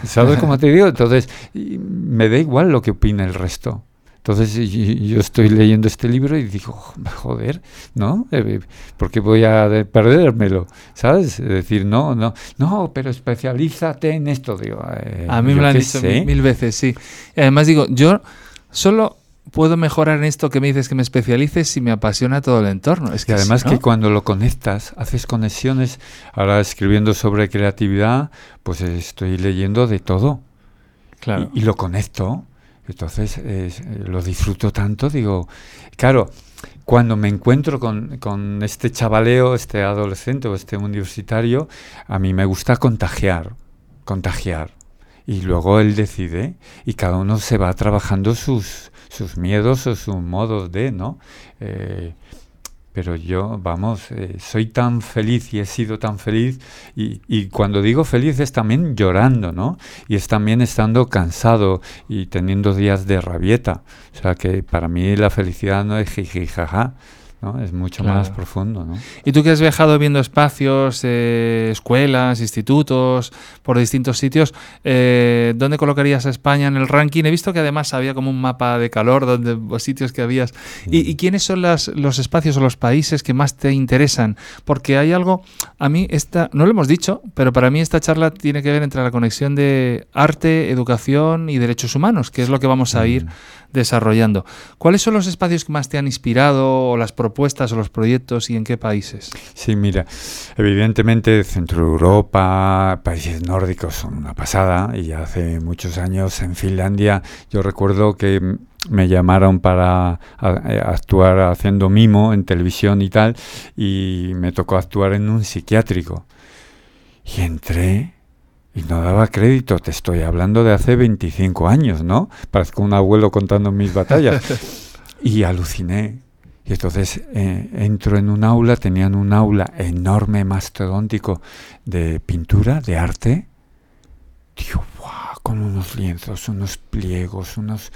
¿Sabes cómo te digo? Entonces, me da igual lo que opine el resto. Entonces yo estoy leyendo este libro y digo, joder, ¿no? Eh, eh, ¿Por qué voy a perdérmelo? ¿Sabes? Es decir, no, no, no, pero especialízate en esto. Digo, eh, a mí me lo han dicho mil veces, sí. además digo, yo solo puedo mejorar en esto que me dices que me especialices si me apasiona todo el entorno. Es que y además que cuando lo conectas, haces conexiones. Ahora escribiendo sobre creatividad, pues estoy leyendo de todo. Claro. y lo conecto. Entonces eh, lo disfruto tanto, digo, claro, cuando me encuentro con, con, este chavaleo, este adolescente o este universitario, a mí me gusta contagiar, contagiar. Y luego él decide y cada uno se va trabajando sus, sus miedos o sus modos de, ¿no? Eh, pero yo, vamos, eh, soy tan feliz y he sido tan feliz y, y, cuando digo feliz es también llorando, ¿no? Y es también estando cansado y teniendo días de rabieta. O sea que para mí la felicidad no es jiji, jaja. ¿No? Es mucho más profundo, ¿no? Y tú que has viajado viendo espacios, eh, escuelas, institutos, por distintos sitios, eh, ¿dónde colocarías a España en el ranking? He visto que además había como un mapa de calor donde los sitios que habías. ¿Y, quiénes son las, los espacios o los países que más te interesan? Porque hay algo, a mí esta, no lo hemos dicho, pero para mí esta charla tiene que ver entre la conexión de arte, educación y derechos humanos, que es lo que vamos a ir desarrollando. ¿Cuáles son los espacios que más te han inspirado o las propuestas o los proyectos y en qué países? Sí, mira, evidentemente Centro Europa, países nórdicos son una pasada y hace muchos años en Finlandia yo recuerdo que me llamaron para eh, actuar haciendo mimo en televisión y tal y me tocó actuar en un psiquiátrico. Y entré y no daba crédito, te estoy hablando de hace 25 años, ¿no? Parezco un abuelo contando mis batallas. y aluciné. Y entonces eh, entro en un aula, tenían un aula enorme, mastodóntico de pintura, de arte. Digo, wow, con unos lienzos, unos pliegos, unos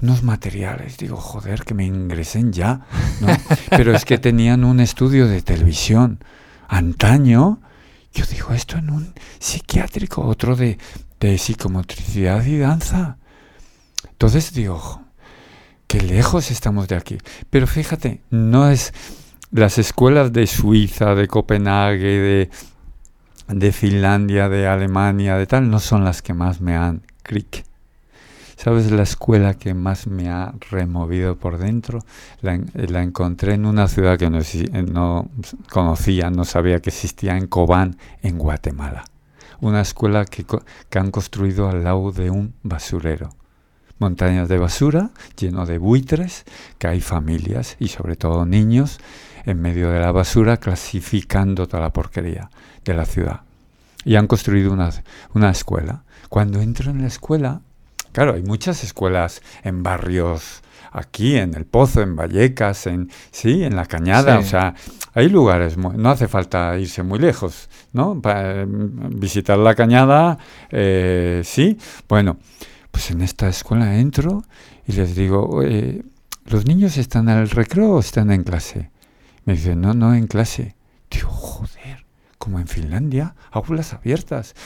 unos materiales. Digo, joder, que me ingresen ya. ¿no? Pero es que tenían un estudio de televisión. Antaño, yo digo esto en un psiquiátrico, otro de, de psicomotricidad y danza. Entonces digo, qué lejos estamos de aquí. Pero fíjate, no es las escuelas de Suiza, de Copenhague, de, de Finlandia, de Alemania, de tal, no son las que más me han clic. ¿Sabes la escuela que más me ha removido por dentro? La, encontré en una ciudad que no, no, conocía, no sabía que existía, en Cobán, en Guatemala. Una escuela que, que han construido al lado de un basurero. Montañas de basura, lleno de buitres, que hay familias y sobre todo niños en medio de la basura clasificando toda la porquería de la ciudad. Y han construido una, una escuela. Cuando entro en la escuela, Claro, hay muchas escuelas en barrios aquí, en El Pozo, en Vallecas, en sí, en La Cañada, o sea, hay lugares, no hace falta irse muy lejos, ¿no? Para mm, visitar La Cañada, eh, sí, bueno, pues en esta escuela entro y les digo, ¿los niños están al recreo o están en clase? Me dicen, no, no, en clase. Digo, joder como en Finlandia, aulas abiertas.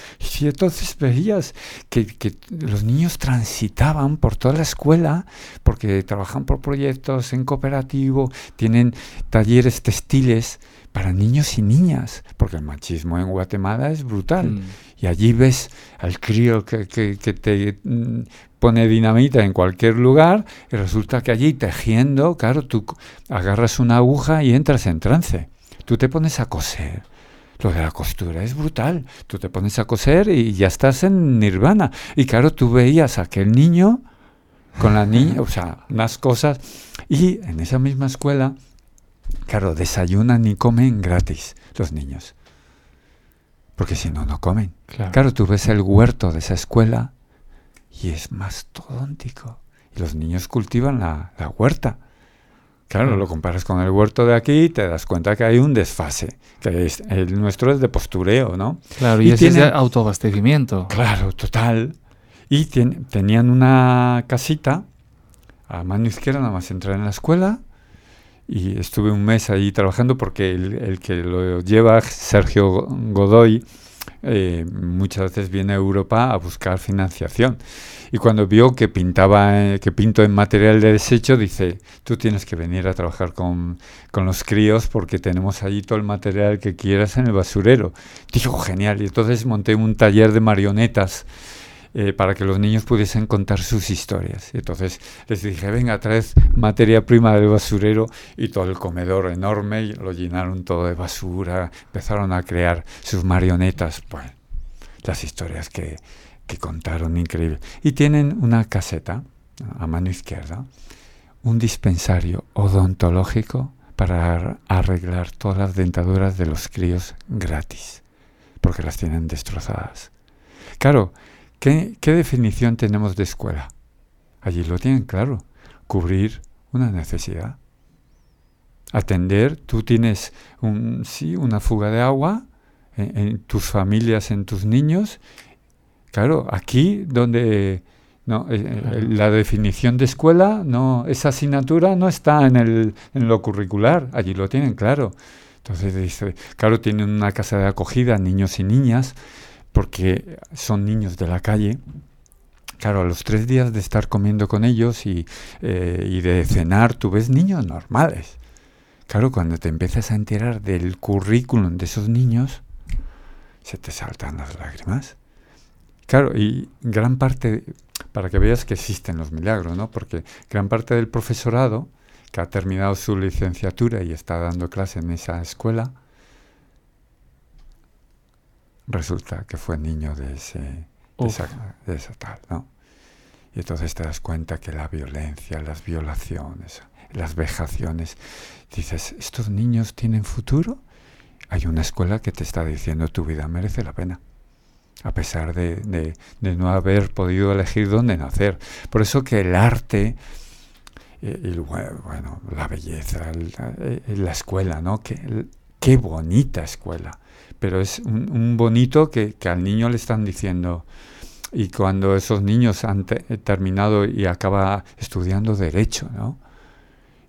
Y entonces veías que, los niños transitaban por toda la escuela porque trabajan por proyectos en cooperativo, tienen talleres textiles para niños y niñas, porque el machismo en Guatemala es brutal. Mm. Y allí ves al crío que, que te mm, pone dinamita en cualquier lugar y resulta que allí tejiendo, claro, tú agarras una aguja y entras en trance. Tú te pones a coser lo de la costura es brutal. Tú te pones a coser y ya estás en nirvana. Y claro, tú veías a aquel niño con la niña, o sea, unas cosas. Y en esa misma escuela, claro, desayunan y comen gratis los niños. Porque si no, no comen. Claro. tú ves el huerto de esa escuela y es mastodóntico. Y los niños cultivan la, la huerta. Claro, lo comparas con el huerto de aquí y te das cuenta que hay un desfase, que el nuestro es de postureo, ¿no? Claro, y, ese es de autoabastecimiento. Claro, total. Y tenían una casita a mano izquierda, nada más entrar en la escuela, y estuve un mes ahí trabajando porque el, el que lo lleva, Sergio Godoy, eh, muchas veces viene a Europa a buscar financiación. Y cuando vio que pintaba, eh, que pinto en material de desecho, dice, tú tienes que venir a trabajar con, con, los críos porque tenemos allí todo el material que quieras en el basurero. Dijo, genial. Y entonces monté un taller de marionetas eh, para que los niños pudiesen contar sus historias. Entonces les dije, venga, traed materia prima del basurero y todo el comedor enorme, y lo llenaron todo de basura, empezaron a crear sus marionetas, pues las historias que, que contaron, increíble. Y tienen una caseta a mano izquierda, un dispensario odontológico para arreglar todas las dentaduras de los críos gratis, porque las tienen destrozadas. Claro, ¿Qué, definición tenemos de escuela? Allí lo tienen claro, cubrir una necesidad. Atender, tú tienes un, sí, una fuga de agua en, tus familias, en tus niños. Claro, aquí donde No, eh, eh, la definición de escuela, no, esa asignatura no está en, el, en lo curricular, allí lo tienen claro. Entonces dice, claro, tienen una casa de acogida, niños y niñas, porque son niños de la calle. Claro, a los tres días de estar comiendo con ellos y, eh, de cenar, tú ves niños normales. Claro, cuando te empiezas a enterar del currículum de esos niños, se te saltan las lágrimas. Claro, y gran parte, para que veas que existen los milagros, ¿no? Porque gran parte del profesorado que ha terminado su licenciatura y está dando clase en esa escuela, resulta que fue niño de ese de esa, de esa, tal, ¿no? Y entonces te das cuenta que la violencia, las violaciones, las vejaciones, dices, ¿estos niños tienen futuro? Hay una escuela que te está diciendo tu vida merece la pena a pesar de, no haber podido elegir dónde nacer. Por eso que el arte, eh, y, bueno, la belleza, eh, la, escuela, ¿no? Qué, qué bonita escuela. Pero es un, bonito que, al niño le están diciendo, y cuando esos niños han terminado y acaba estudiando derecho, ¿no?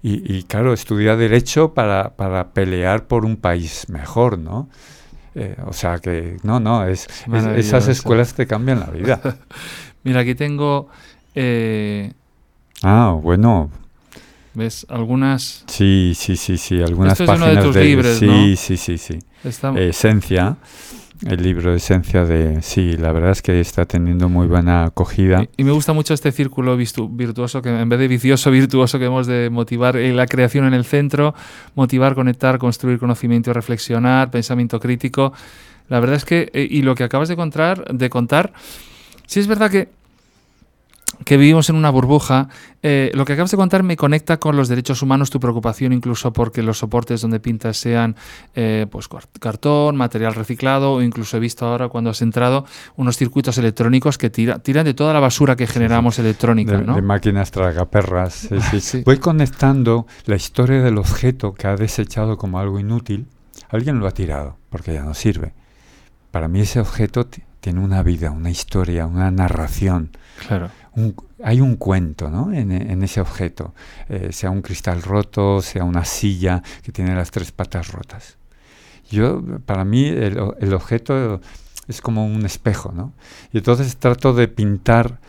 Y, claro, estudia derecho para, para pelear por un país mejor, ¿no? Eh, o sea que, no, no, es, esas escuelas te cambian la vida. Mira, aquí tengo... Eh, ah, bueno. ¿Ves? Algunas... Sí, sí, sí, sí, algunas Esto páginas es uno de tus libros, Sí, sí, sí, sí. Esencia. El libro de Esencia de... Sí, la verdad es que está teniendo muy buena acogida. Y, me gusta mucho este círculo virtuoso, que en vez de vicioso, virtuoso, que hemos de motivar eh, la creación en el centro, motivar, conectar, construir conocimiento, reflexionar, pensamiento crítico. La verdad es que, eh, y lo que acabas de contar, de contar, sí es verdad que que vivimos en una burbuja. Eh, lo que acabas de contar me conecta con los derechos humanos, tu preocupación incluso porque los soportes donde pintas sean eh, pues cartón, material reciclado o incluso he visto ahora cuando has entrado unos circuitos electrónicos que tira, tiran de toda la basura que generamos electrónica. De, ¿no? de máquinas tragaperras. Voy conectando la historia del objeto que ha desechado como algo inútil. Alguien lo ha tirado porque ya no sirve. Para mí ese objeto tiene una vida, una historia, una narración. Claro hay un cuento ¿no? en, ese objeto, eh, sea un cristal roto, sea una silla que tiene las tres patas rotas. Yo, para mí, el, objeto es como un espejo, ¿no? Y entonces trato de pintar,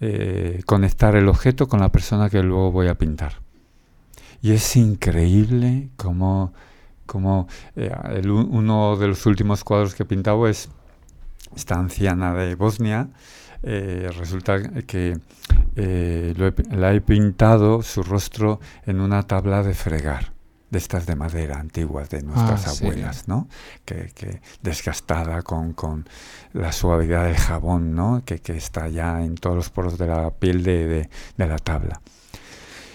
eh, conectar el objeto con la persona que luego voy a pintar. Y es increíble como, como eh, uno de los últimos cuadros que he pintado es esta anciana de Bosnia, eh, resulta que eh, la he pintado su rostro en una tabla de fregar de estas de madera antiguas de nuestras ah, abuelas, ¿no? Que, desgastada con, con, la suavidad del jabón, ¿no? Que, está ya en todos los poros de la piel de, de, la tabla.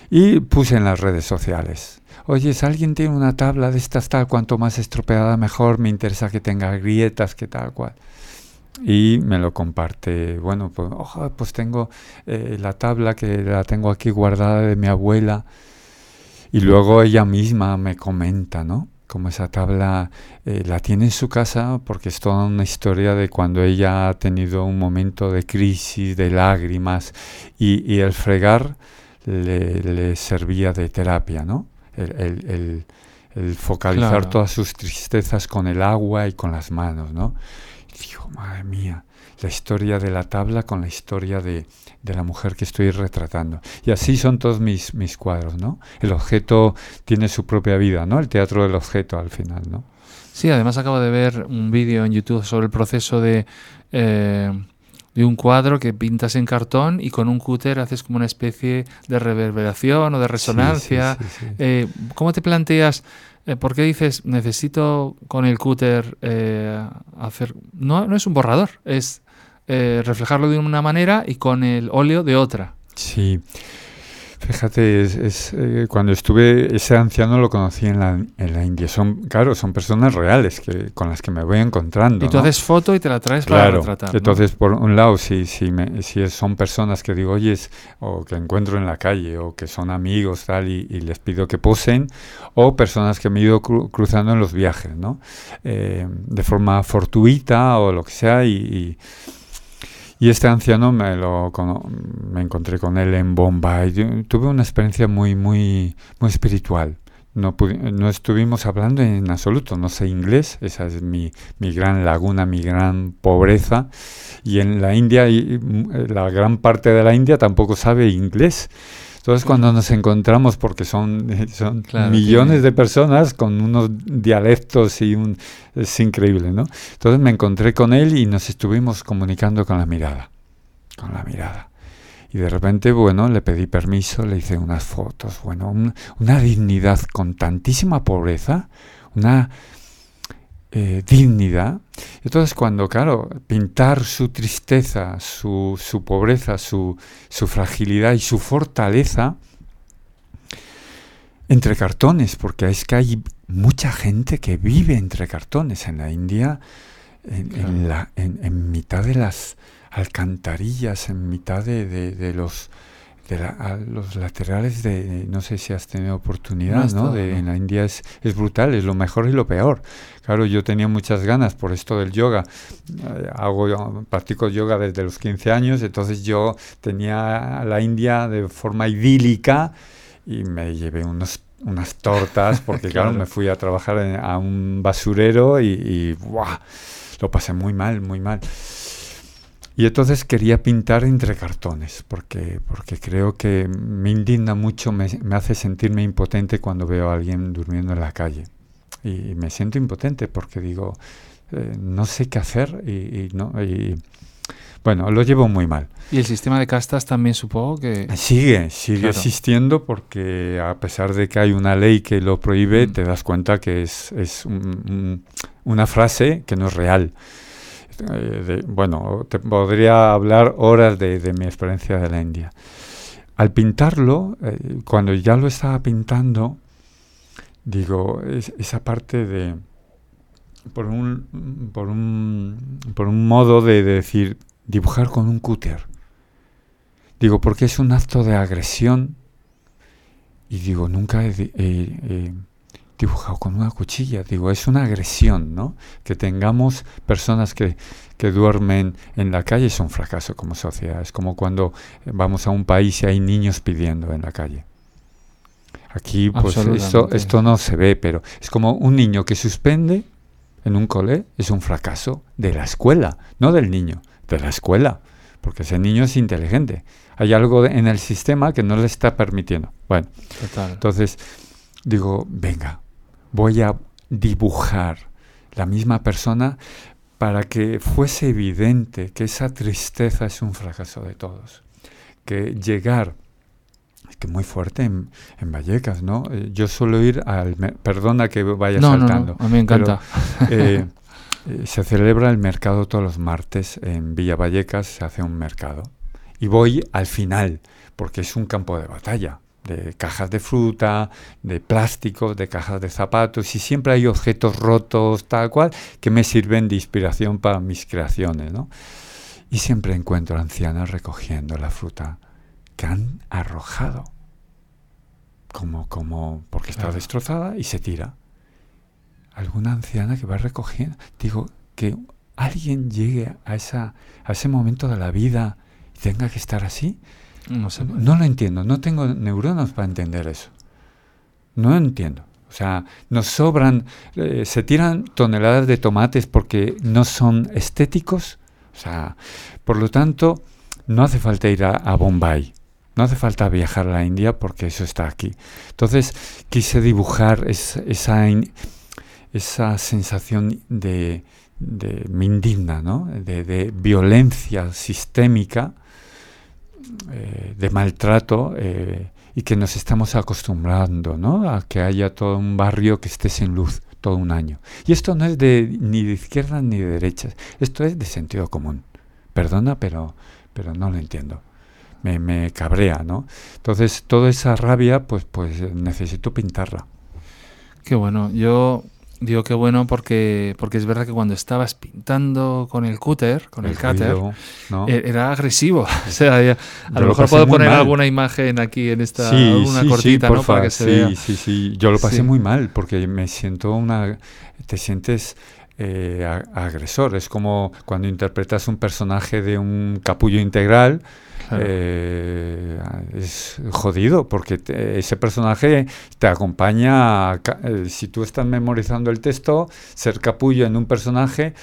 Y puse en las redes sociales, oye, si alguien tiene una tabla de estas tal, cuanto más estropeada mejor, me interesa que tenga grietas, que tal cual y me lo comparte. Bueno, pues, pues tengo eh, la tabla que la tengo aquí guardada de mi abuela y luego ella misma me comenta, ¿no? Como esa tabla eh, la tiene en su casa porque es toda una historia de cuando ella ha tenido un momento de crisis, de lágrimas y, el fregar le, servía de terapia, ¿no? El, focalizar todas sus tristezas con el agua y con las manos, ¿no? Digo, madre mía, la historia de la tabla con la historia de, la mujer que estoy retratando. Y así son todos mis, mis cuadros, ¿no? El objeto tiene su propia vida, ¿no? El teatro del objeto al final, ¿no? Sí, además acabo de ver un vídeo en YouTube sobre el proceso de, eh, de un cuadro que pintas en cartón y con un cúter haces como una especie de reverberación o de resonancia. Eh, ¿Cómo te planteas ¿Por qué dices necesito con el cúter eh, hacer... No, no es un borrador, es eh, reflejarlo de una manera y con el óleo de otra. Sí. Fíjate, es, eh, cuando estuve, ese anciano lo conocí en la, en la India. Son, claro, son personas reales que, con las que me voy encontrando. Y tú haces foto y te la traes para retratar. Entonces, por un lado, si, si, me, si son personas que digo, oye, o que encuentro en la calle, o que son amigos, tal, y, les pido que posen, o personas que me he ido cruzando en los viajes, ¿no? Eh, de forma fortuita o lo que sea, y Y este anciano me lo me encontré con él en Bombay. Tuve una experiencia muy muy muy espiritual. No, no estuvimos hablando en absoluto, no sé inglés, esa es mi, mi gran laguna, mi gran pobreza. Y en la India, y, la gran parte de la India tampoco sabe inglés. Entonces cuando nos encontramos, porque son, son millones de personas con unos dialectos y un... es increíble, ¿no? Entonces me encontré con él y nos estuvimos comunicando con la mirada, con la mirada. Y de repente, bueno, le pedí permiso, le hice unas fotos, bueno, una dignidad con tantísima pobreza, una eh, dignidad. Entonces cuando, claro, pintar su tristeza, su, su pobreza, su, su, fragilidad y su fortaleza entre cartones, porque es que hay mucha gente que vive entre cartones en la India, en, la, en, mitad de las alcantarillas, en mitad de, de los a los laterales de, no sé si has tenido oportunidad, ¿no? De, en la India es, es brutal, es lo mejor y lo peor. Claro, yo tenía muchas ganas por esto del yoga. Eh, hago, practico yoga desde los 15 años, entonces yo tenía la India de forma idílica y me llevé unos unas tortas porque claro, me fui a trabajar a un basurero y, y lo pasé muy mal, muy mal. Y entonces quería pintar entre cartones, porque, porque creo que me indigna mucho, me, hace sentirme impotente cuando veo a alguien durmiendo en la calle. Y, me siento impotente porque digo, eh, no sé qué hacer y, no, y, bueno, lo llevo muy mal. ¿Y el sistema de castas también supongo que...? Sigue, sigue existiendo porque a pesar de que hay una ley que lo prohíbe, mm. te das cuenta que es, es una frase que no es real. Eh, bueno, te podría hablar horas de, mi experiencia de la India. Al pintarlo, eh, cuando ya lo estaba pintando, digo, esa parte de, por un, modo de, decir, dibujar con un cúter. Digo, porque es un acto de agresión. Y digo, nunca he, dibujado con una cuchilla. Digo, es una agresión, ¿no? Que tengamos personas que, que duermen en la calle es un fracaso como sociedad. Es como cuando vamos a un país y hay niños pidiendo en la calle. Aquí, pues esto, esto no se ve, pero es como un niño que suspende en un cole, es un fracaso de la escuela, no del niño, de la escuela, porque ese niño es inteligente. Hay algo en el sistema que no le está permitiendo. Bueno, entonces digo, venga, voy a dibujar la misma persona para que fuese evidente que esa tristeza es un fracaso de todos. Que llegar, es que muy fuerte en, Vallecas, ¿no? Eh, yo suelo ir al... Perdona que vaya saltando. a mí me encanta. Eh, eh, se celebra el mercado todos los martes en Villa Vallecas, se hace un mercado. Y voy al final, porque es un campo de batalla de cajas de fruta, de plásticos, de cajas de zapatos y siempre hay objetos rotos, tal cual, que me sirven de inspiración para mis creaciones, ¿no? Y siempre encuentro ancianas recogiendo la fruta que han arrojado, como, como, porque está destrozada y se tira. Alguna anciana que va recogiendo, digo, que alguien llegue a, esa, a ese momento de la vida y tenga que estar así, no, lo entiendo, no tengo neuronas para entender eso. No entiendo. O sea, nos sobran, eh, se tiran toneladas de tomates porque no son estéticos. O sea, por lo tanto, no hace falta ir a, Bombay. No hace falta viajar a la India porque eso está aquí. Entonces, quise dibujar esa, esa sensación de, de indigna, ¿no? de violencia sistémica eh, de maltrato eh, y que nos estamos acostumbrando ¿no? a que haya todo un barrio que esté sin luz todo un año. Y esto no es de, ni de izquierda ni de derecha, esto es de sentido común. Perdona, pero, pero no lo entiendo. Me, me cabrea, ¿no? Entonces, toda esa rabia, pues, pues necesito pintarla. Qué bueno. Yo Digo que bueno porque, porque es verdad que cuando estabas pintando con el cúter, con el, cúter, e-, era agresivo. o sea, a lo, mejor puedo poner alguna imagen aquí en esta una cortita, ¿no? Para que se sí, vea. Sí, sí, Yo lo pasé muy mal porque me siento una... Te sientes eh, agresor. Es como cuando interpretas un personaje de un capullo integral. Eh, es jodido porque ese personaje te acompaña. Eh, si tú estás memorizando el texto, ser capullo en un personaje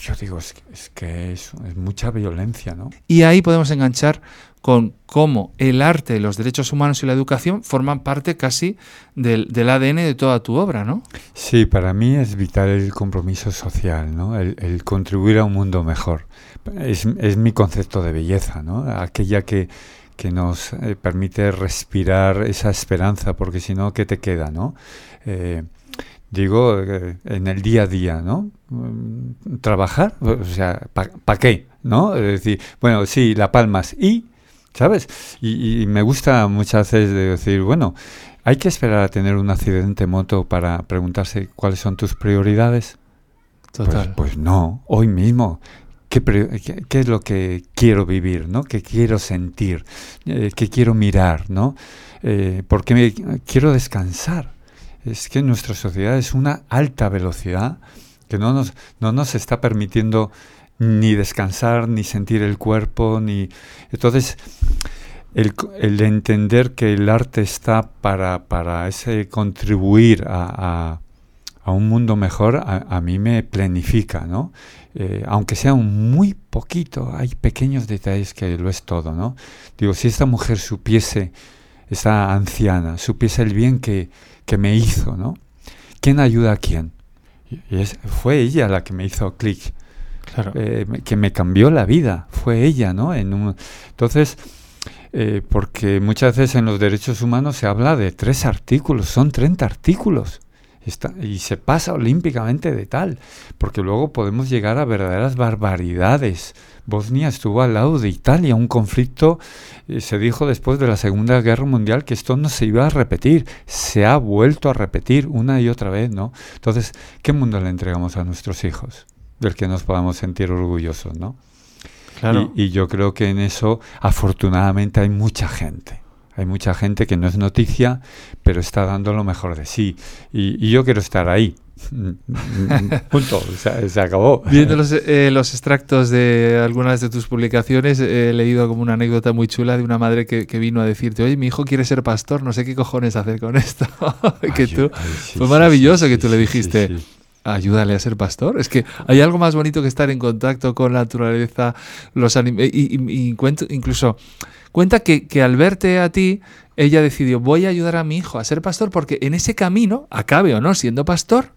yo digo, es, que es, es, mucha violencia, ¿no? Y ahí podemos enganchar con cómo el arte, los derechos humanos y la educación forman parte casi del, ADN de toda tu obra, ¿no? Sí, para mí es vital el compromiso social, ¿no? El, contribuir a un mundo mejor. Es, mi concepto de belleza, ¿no? Aquella que, nos eh, permite respirar esa esperanza, porque si no, ¿qué te queda, no? Eh, digo, eh, en el día a día, ¿no? Mm, trabajar, o sea, ¿para qué? ¿No? Es decir, bueno, sí, la palmas y, ¿sabes? Y, me gusta muchas veces decir, bueno, ¿hay que esperar a tener un accidente moto para preguntarse cuáles son tus prioridades? Total. Pues, pues no, hoy mismo. ¿Qué, ¿Qué, es lo que quiero vivir, ¿no? ¿Qué quiero sentir? Eh, ¿Qué quiero mirar, ¿no? Eh, porque me, quiero descansar es que nuestra sociedad es una alta velocidad que no nos, no nos está permitiendo ni descansar, ni sentir el cuerpo, ni... Entonces, el, el entender que el arte está para, para ese contribuir a, a, un mundo mejor, a, mí me planifica, ¿no? Eh, aunque sea un muy poquito, hay pequeños detalles que lo es todo, ¿no? Digo, si esta mujer supiese, esta anciana, supiese el bien que, que me hizo, ¿no? ¿Quién ayuda a quién? Y es, fue ella la que me hizo clic, claro. Eh, que me cambió la vida, fue ella, ¿no? En un, entonces, eh, porque muchas veces en los derechos humanos se habla de tres artículos, son 30 artículos. y se pasa olímpicamente de tal, porque luego podemos llegar a verdaderas barbaridades Bosnia estuvo al lado de Italia, un conflicto, eh, se dijo después de la Segunda Guerra Mundial que esto no se iba a repetir, se ha vuelto a repetir una y otra vez, ¿no? Entonces, ¿qué mundo le entregamos a nuestros hijos? Del que nos podamos sentir orgullosos, ¿no? Claro. Y, yo creo que en eso, afortunadamente, hay mucha gente. Hay mucha gente que no es noticia, pero está dando lo mejor de sí. y yo quiero estar ahí. Punto, se, acabó. Viendo los, eh, los, extractos de algunas de tus publicaciones, he leído como una anécdota muy chula de una madre que, vino a decirte, oye, mi hijo quiere ser pastor, no sé qué cojones hacer con esto. que tú, fue maravilloso que tú le dijiste, ayúdale a ser pastor. Es que hay algo más bonito que estar en contacto con la naturaleza, los animales, y, incluso cuenta que, al verte a ti, ella decidió, voy a ayudar a mi hijo a ser pastor porque en ese camino, acabe o no siendo pastor,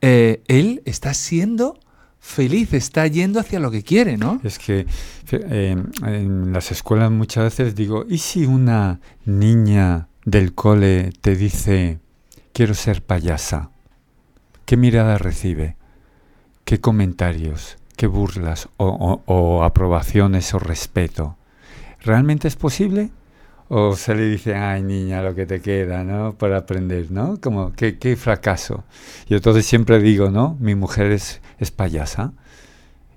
eh, él está siendo feliz, está yendo hacia lo que quiere, ¿no? Es que eh, en las escuelas muchas veces digo, ¿y si una niña del cole te dice, quiero ser payasa? ¿Qué mirada recibe? ¿Qué comentarios? ¿Qué burlas o aprobaciones o respeto? ¿Realmente es posible? o se le dice, ay niña, lo que te queda, ¿no? Por aprender, ¿no? Como, qué, fracaso. Yo entonces siempre digo, ¿no? Mi mujer es, payasa.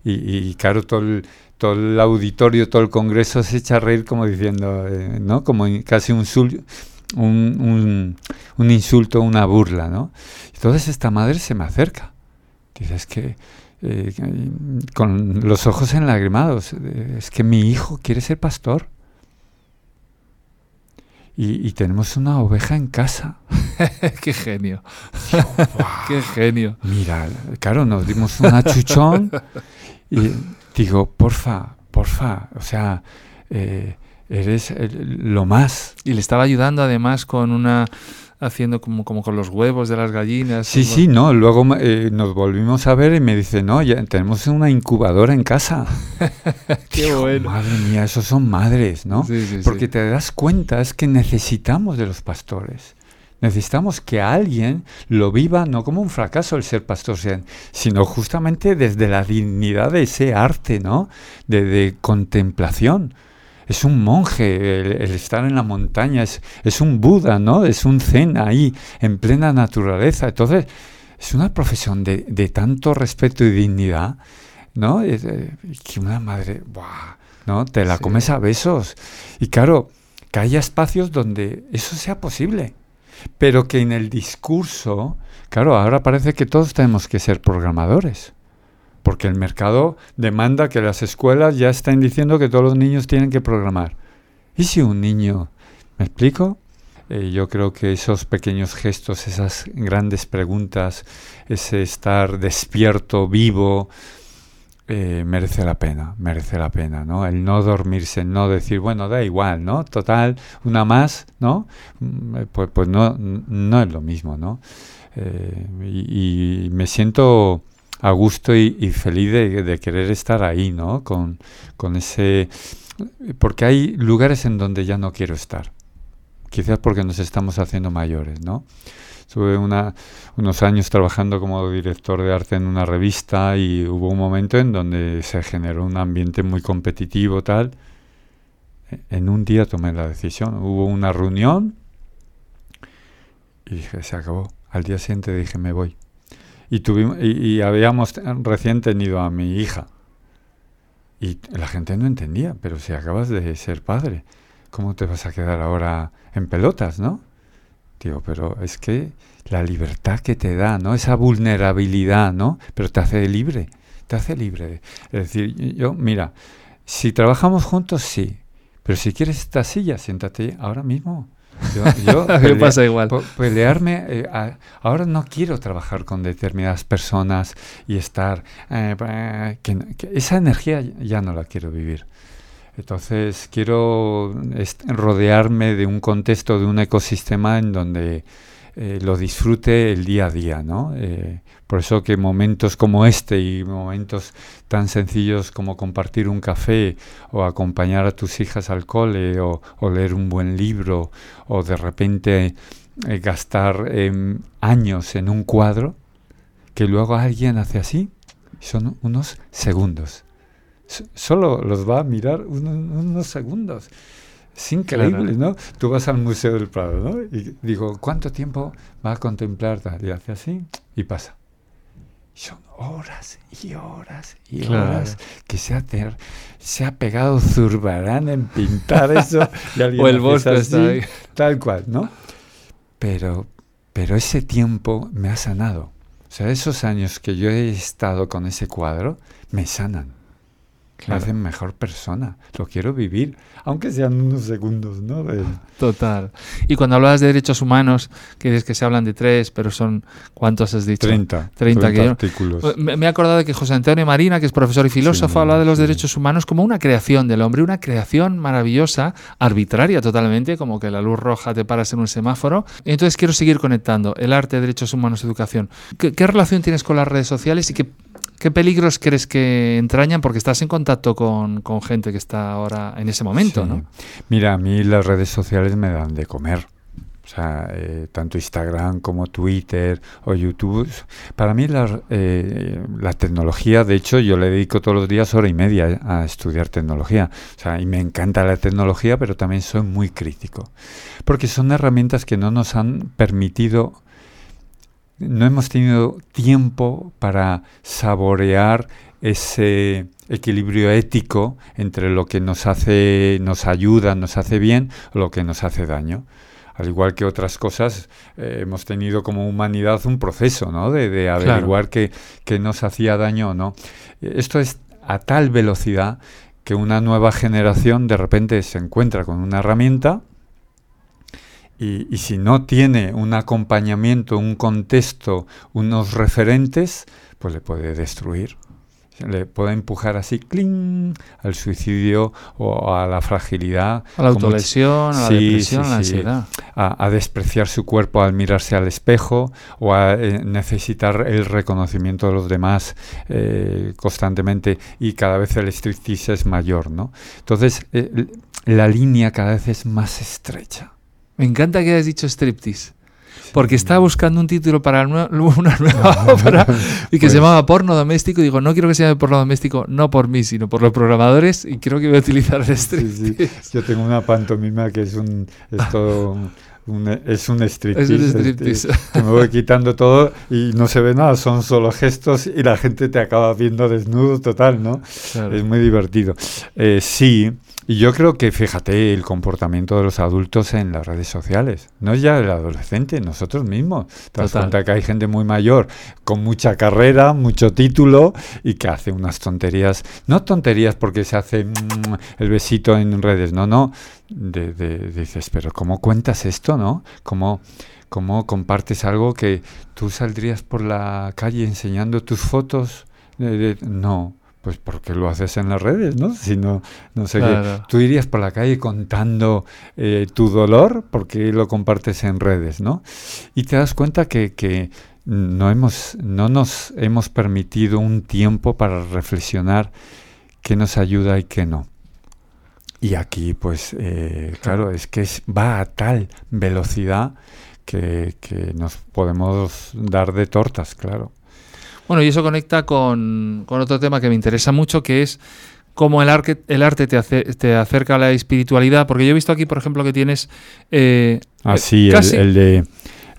Y, y, claro, todo el, todo el auditorio, todo el congreso se echa a reír como diciendo, eh, ¿no? Como casi un, un, un, insulto, una burla, ¿no? Entonces esta madre se me acerca. Dice, es que... Eh, con los ojos enlagrimados, es que mi hijo quiere ser pastor y, tenemos una oveja en casa. ¡Qué genio! ¡Qué genio! Mira, claro, nos dimos un achuchón y digo, porfa, porfa, o sea, eh, eres lo más. Y le estaba ayudando además con una haciendo como, como con los huevos de las gallinas. Sí, sí, no. Luego eh, nos volvimos a ver y me dice, no, ya tenemos una incubadora en casa. Qué bueno. Madre mía, esos son madres, ¿no? Porque te das cuenta, es que necesitamos de los pastores. Necesitamos que alguien lo viva no como un fracaso el ser pastor, sino justamente desde la dignidad de ese arte, ¿no? De, de contemplación es un monje, el, estar en la montaña, es, es, un Buda, ¿no? Es un zen ahí, en plena naturaleza. Entonces, es una profesión de, de tanto respeto y dignidad, ¿no? Eh, que una madre, ¡buah! ¿no? Te la comes a besos. Y claro, que haya espacios donde eso sea posible. pero que en el discurso, claro, ahora parece que todos tenemos que ser programadores. Porque el mercado demanda que las escuelas ya estén diciendo que todos los niños tienen que programar. ¿Y si un niño, me explico? Eh, yo creo que esos pequeños gestos, esas grandes preguntas, ese estar despierto, vivo, eh, merece la pena, merece la pena, ¿no? El no dormirse, no decir, bueno, da igual, ¿no? Total, una más, ¿no? Mm, eh, pues, pues no, no es lo mismo, ¿no? y, me siento a gusto y, feliz de, querer estar ahí, ¿no? Con, con ese... Porque hay lugares en donde ya no quiero estar quizás porque nos estamos haciendo mayores, ¿no? Estuve unos años trabajando como director de arte en una revista y hubo un momento en donde se generó un ambiente muy competitivo, tal. En un día tomé la decisión. Hubo una reunión y dije, se acabó. Al día siguiente dije, me voy. Y, tuvimos, y habíamos recién tenido a mi hija. Y la gente no entendía, pero si acabas de ser padre. ¿cómo te vas a quedar ahora en pelotas, no? Digo, pero es que la libertad que te da, ¿no? Esa vulnerabilidad, ¿no? Pero te hace libre, te hace libre. Es decir, yo, mira, si trabajamos juntos, sí, pero si quieres esta silla, siéntate ahora mismo. Yo, yo pasa igual. Pelearme, eh, ahora no quiero trabajar con determinadas personas y estar... Eh, que esa energía ya no la quiero vivir. Entonces quiero rodearme de un contexto, de un ecosistema en donde eh, lo disfrute el día a día, ¿no? Eh, por eso que momentos como este y momentos tan sencillos como compartir un café o acompañar a tus hijas al cole o, leer un buen libro o de repente eh, gastar em, años en un cuadro que luego alguien hace así, son unos segundos solo los va a mirar unos, segundos. Es increíble, ¿no? Tú vas al Museo del Prado, ¿no? Y digo, ¿cuánto tiempo va a contemplar Y hace así y pasa. Son horas y horas y horas que se ha, se ha pegado Zurbarán en pintar eso. o el bosque ahí. Tal cual, ¿no? Pero, pero ese tiempo me ha sanado. O sea, esos años que yo he estado con ese cuadro me sanan me hacen mejor persona. Lo quiero vivir, aunque sean unos segundos, ¿no? Total. Y cuando hablabas de derechos humanos, que dices que se hablan de tres, pero son, ¿cuántos has dicho? 30. 30, artículos. Me, he acordado de que José Antonio Marina, que es profesor y filósofo, habla de los derechos humanos como una creación del hombre, una creación maravillosa, arbitraria totalmente, como que la luz roja te paras en un semáforo. Entonces quiero seguir conectando el arte, derechos humanos, educación. ¿Qué, qué relación tienes con las redes sociales y qué ¿Qué peligros crees que entrañan? Porque estás en contacto con, gente que está ahora en ese momento, ¿no? Mira, a mí las redes sociales me dan de comer. O sea, eh, tanto Instagram como Twitter o YouTube. Para mí la, eh, la, tecnología, de hecho, yo le dedico todos los días hora y media a estudiar tecnología. O sea, y me encanta la tecnología, pero también soy muy crítico. Porque son herramientas que no nos han permitido no hemos tenido tiempo para saborear ese equilibrio ético entre lo que nos hace, nos ayuda, nos hace bien o lo que nos hace daño. Al igual que otras cosas, eh, hemos tenido como humanidad un proceso ¿no? de, averiguar qué, nos hacía daño o no. Esto es a tal velocidad que una nueva generación de repente se encuentra con una herramienta y, si no tiene un acompañamiento, un contexto, unos referentes, pues le puede destruir. Le puede empujar así, ¡cling! al suicidio o a la fragilidad. A la autolesión, a la depresión, a la ansiedad. A, despreciar su cuerpo al mirarse al espejo o a eh, necesitar el reconocimiento de los demás eh, constantemente y cada vez el striptease es mayor, ¿no? Entonces, eh, la línea cada vez es más estrecha. Me encanta que hayas dicho striptease. Porque estaba buscando un título para una nueva obra y que se pues llamaba Porno Doméstico. Y digo, no quiero que se llame Porno Doméstico, no por mí, sino por los programadores. Y creo que voy a utilizar el striptease. Yo tengo una pantomima que es un. Es todo un, es un striptease. Es un striptease. que me voy quitando todo y no se ve nada, son solo gestos y la gente te acaba viendo desnudo total, ¿no? Es muy divertido. Eh, sí, Y yo creo que, fíjate, el comportamiento de los adultos en las redes sociales, no es ya el adolescente, nosotros mismos. Te das cuenta que hay gente muy mayor, con mucha carrera, mucho título, y que hace unas tonterías, no tonterías porque se hace mm, el besito en redes, no, no, de, dices, pero ¿cómo cuentas esto, no? ¿Cómo, ¿Cómo compartes algo que tú saldrías por la calle enseñando tus fotos? no, pues porque lo haces en las redes, ¿no? Si no, no sé qué. Tú irías por la calle contando eh, tu dolor porque lo compartes en redes, ¿no? Y te das cuenta que, que no, hemos, no nos hemos permitido un tiempo para reflexionar qué nos ayuda y qué no. Y aquí, pues, eh, claro, es que va a tal velocidad que, que nos podemos dar de tortas, claro. Bueno, y eso conecta con, otro tema que me interesa mucho, que es cómo el, arte, el arte te, te acerca a la espiritualidad, porque yo he visto aquí, por ejemplo, que tienes... Eh, ah, sí, el, de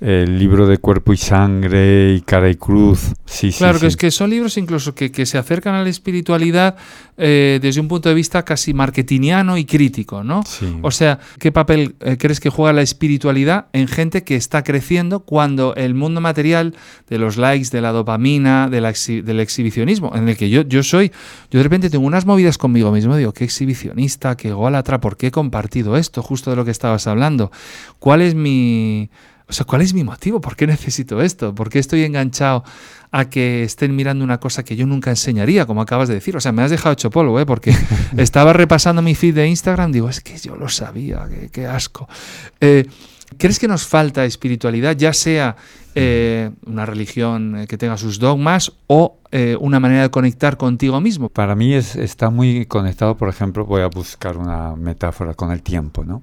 el libro de cuerpo y sangre y cara y cruz. Sí, claro, que es que son libros incluso que, se acercan a la espiritualidad eh, desde un punto de vista casi marketingiano y crítico, ¿no? O sea, ¿qué papel eh, crees que juega la espiritualidad en gente que está creciendo cuando el mundo material de los likes, de la dopamina, de la del exhibicionismo, en el que yo, yo soy, yo de repente tengo unas movidas conmigo mismo, digo, qué exhibicionista, qué golatra, ¿por qué he compartido esto? Justo de lo que estabas hablando. ¿Cuál es mi o sea, ¿cuál es mi motivo? ¿Por qué necesito esto? ¿Por qué estoy enganchado a que estén mirando una cosa que yo nunca enseñaría, como acabas de decir? O sea, me has dejado hecho polvo, ¿eh? Porque estaba repasando mi feed de Instagram, digo, es que yo lo sabía, qué, asco. Eh, ¿Crees que nos falta espiritualidad, ya sea eh, una religión eh, que tenga sus dogmas o una manera de conectar contigo mismo? Para mí es, está muy conectado, por ejemplo, voy a buscar una metáfora con el tiempo, ¿no?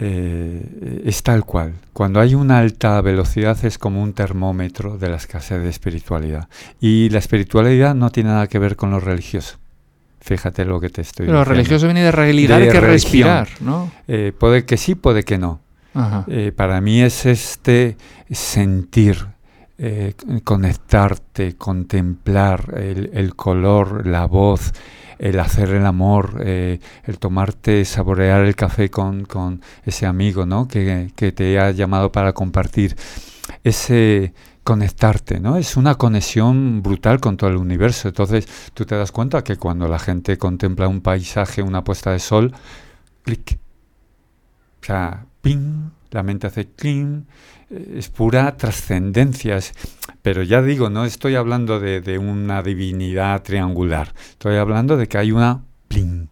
Eh, es tal cual. Cuando hay una alta velocidad es como un termómetro de la escasez de espiritualidad. Y la espiritualidad no tiene nada que ver con lo religioso. Fíjate lo que te estoy diciendo. Pero lo religioso viene de realidad y que respirar, ¿no? Eh, puede que sí, puede que no. Eh, para mí es este sentir, conectarte, contemplar el color, la voz, el hacer el amor, eh, el tomarte, saborear el café con, con ese amigo ¿no? que, que, te ha llamado para compartir, ese conectarte, ¿no? Es una conexión brutal con todo el universo. Entonces tú te das cuenta que cuando la gente contempla un paisaje, una puesta de sol, clic. O sea, ping, la mente hace clean, es pura trascendencia. Pero ya digo, no estoy hablando de, una divinidad triangular, estoy hablando de que hay una plin.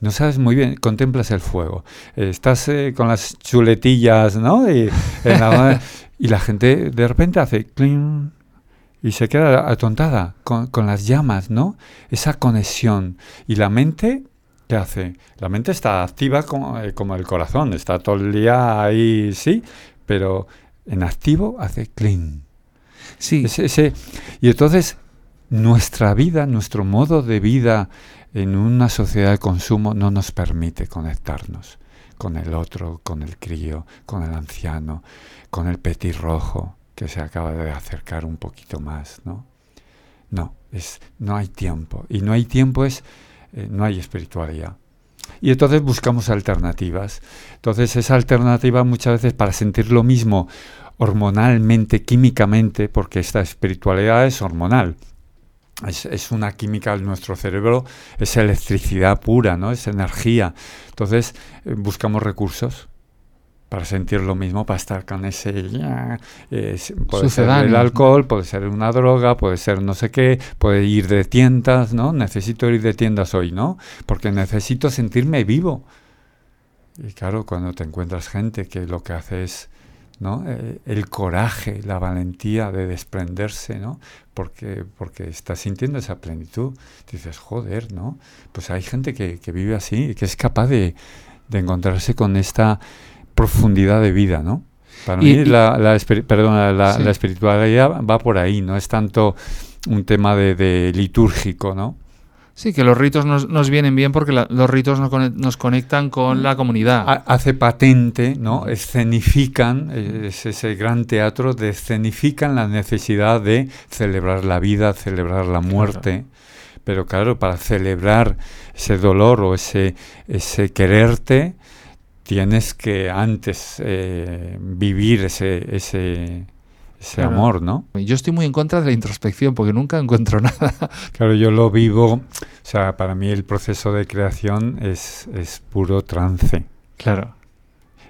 No sabes muy bien, contemplas el fuego. Estás eh, con las chuletillas, ¿no? Y, la, y, la, gente de repente hace clean y se queda atontada con, con las llamas, ¿no? Esa conexión. Y la mente ¿Qué hace? La mente está activa como, eh, como, el corazón, está todo el día ahí, sí, pero en activo hace clean. Sí. Ese, y entonces nuestra vida, nuestro modo de vida en una sociedad de consumo no nos permite conectarnos con el otro, con el crío, con el anciano, con el petirrojo que se acaba de acercar un poquito más, ¿no? No, es, no hay tiempo. Y no hay tiempo es, eh, no hay espiritualidad. Y entonces buscamos alternativas. Entonces esa alternativa muchas veces para sentir lo mismo hormonalmente, químicamente, porque esta espiritualidad es hormonal. Es, una química en nuestro cerebro, es electricidad pura, ¿no? Es energía. Entonces eh, buscamos recursos para sentir lo mismo, para estar con ese... Eh, puede ser el alcohol, puede ser una droga, puede ser no sé qué, puede ir de tiendas, ¿no? Necesito ir de tiendas hoy, ¿no? Porque necesito sentirme vivo. Y claro, cuando te encuentras gente que lo que hace es ¿no? Eh, el coraje, la valentía de desprenderse, ¿no? Porque, porque estás sintiendo esa plenitud. Dices, joder, ¿no? Pues hay gente que, vive así y que es capaz de, encontrarse con esta profundidad de vida, ¿no? Para mí la, la, la, espiritualidad va por ahí, no es tanto un tema de, de litúrgico, ¿no? Sí, que los ritos nos, nos vienen bien porque los ritos nos, conectan con la comunidad. Hace patente, ¿no? Escenifican, es ese gran teatro de escenifican la necesidad de celebrar la vida, celebrar la muerte. pero claro, para celebrar ese dolor o ese, ese quererte, tienes que antes eh, vivir ese, ese, ese amor, ¿no? Yo estoy muy en contra de la introspección porque nunca encuentro nada. Claro, yo lo vivo, o sea, para mí el proceso de creación es, es puro trance. Claro.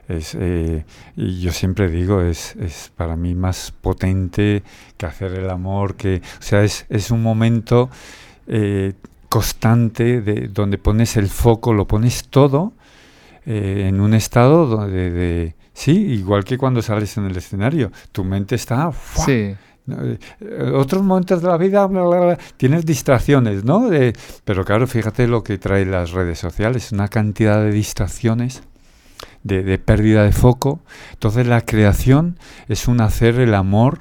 Es, eh, y yo siempre digo, es, es para mí más potente que hacer el amor, que, o sea, es, es un momento eh, constante de, donde pones el foco, lo pones todo eh, en un estado donde, de, sí, igual que cuando sales en el escenario, tu mente está... Sí. Otros momentos de la vida tienes distracciones, ¿no? pero claro, fíjate lo que trae las redes sociales, una cantidad de distracciones de, pérdida de foco. Entonces la creación es un hacer el amor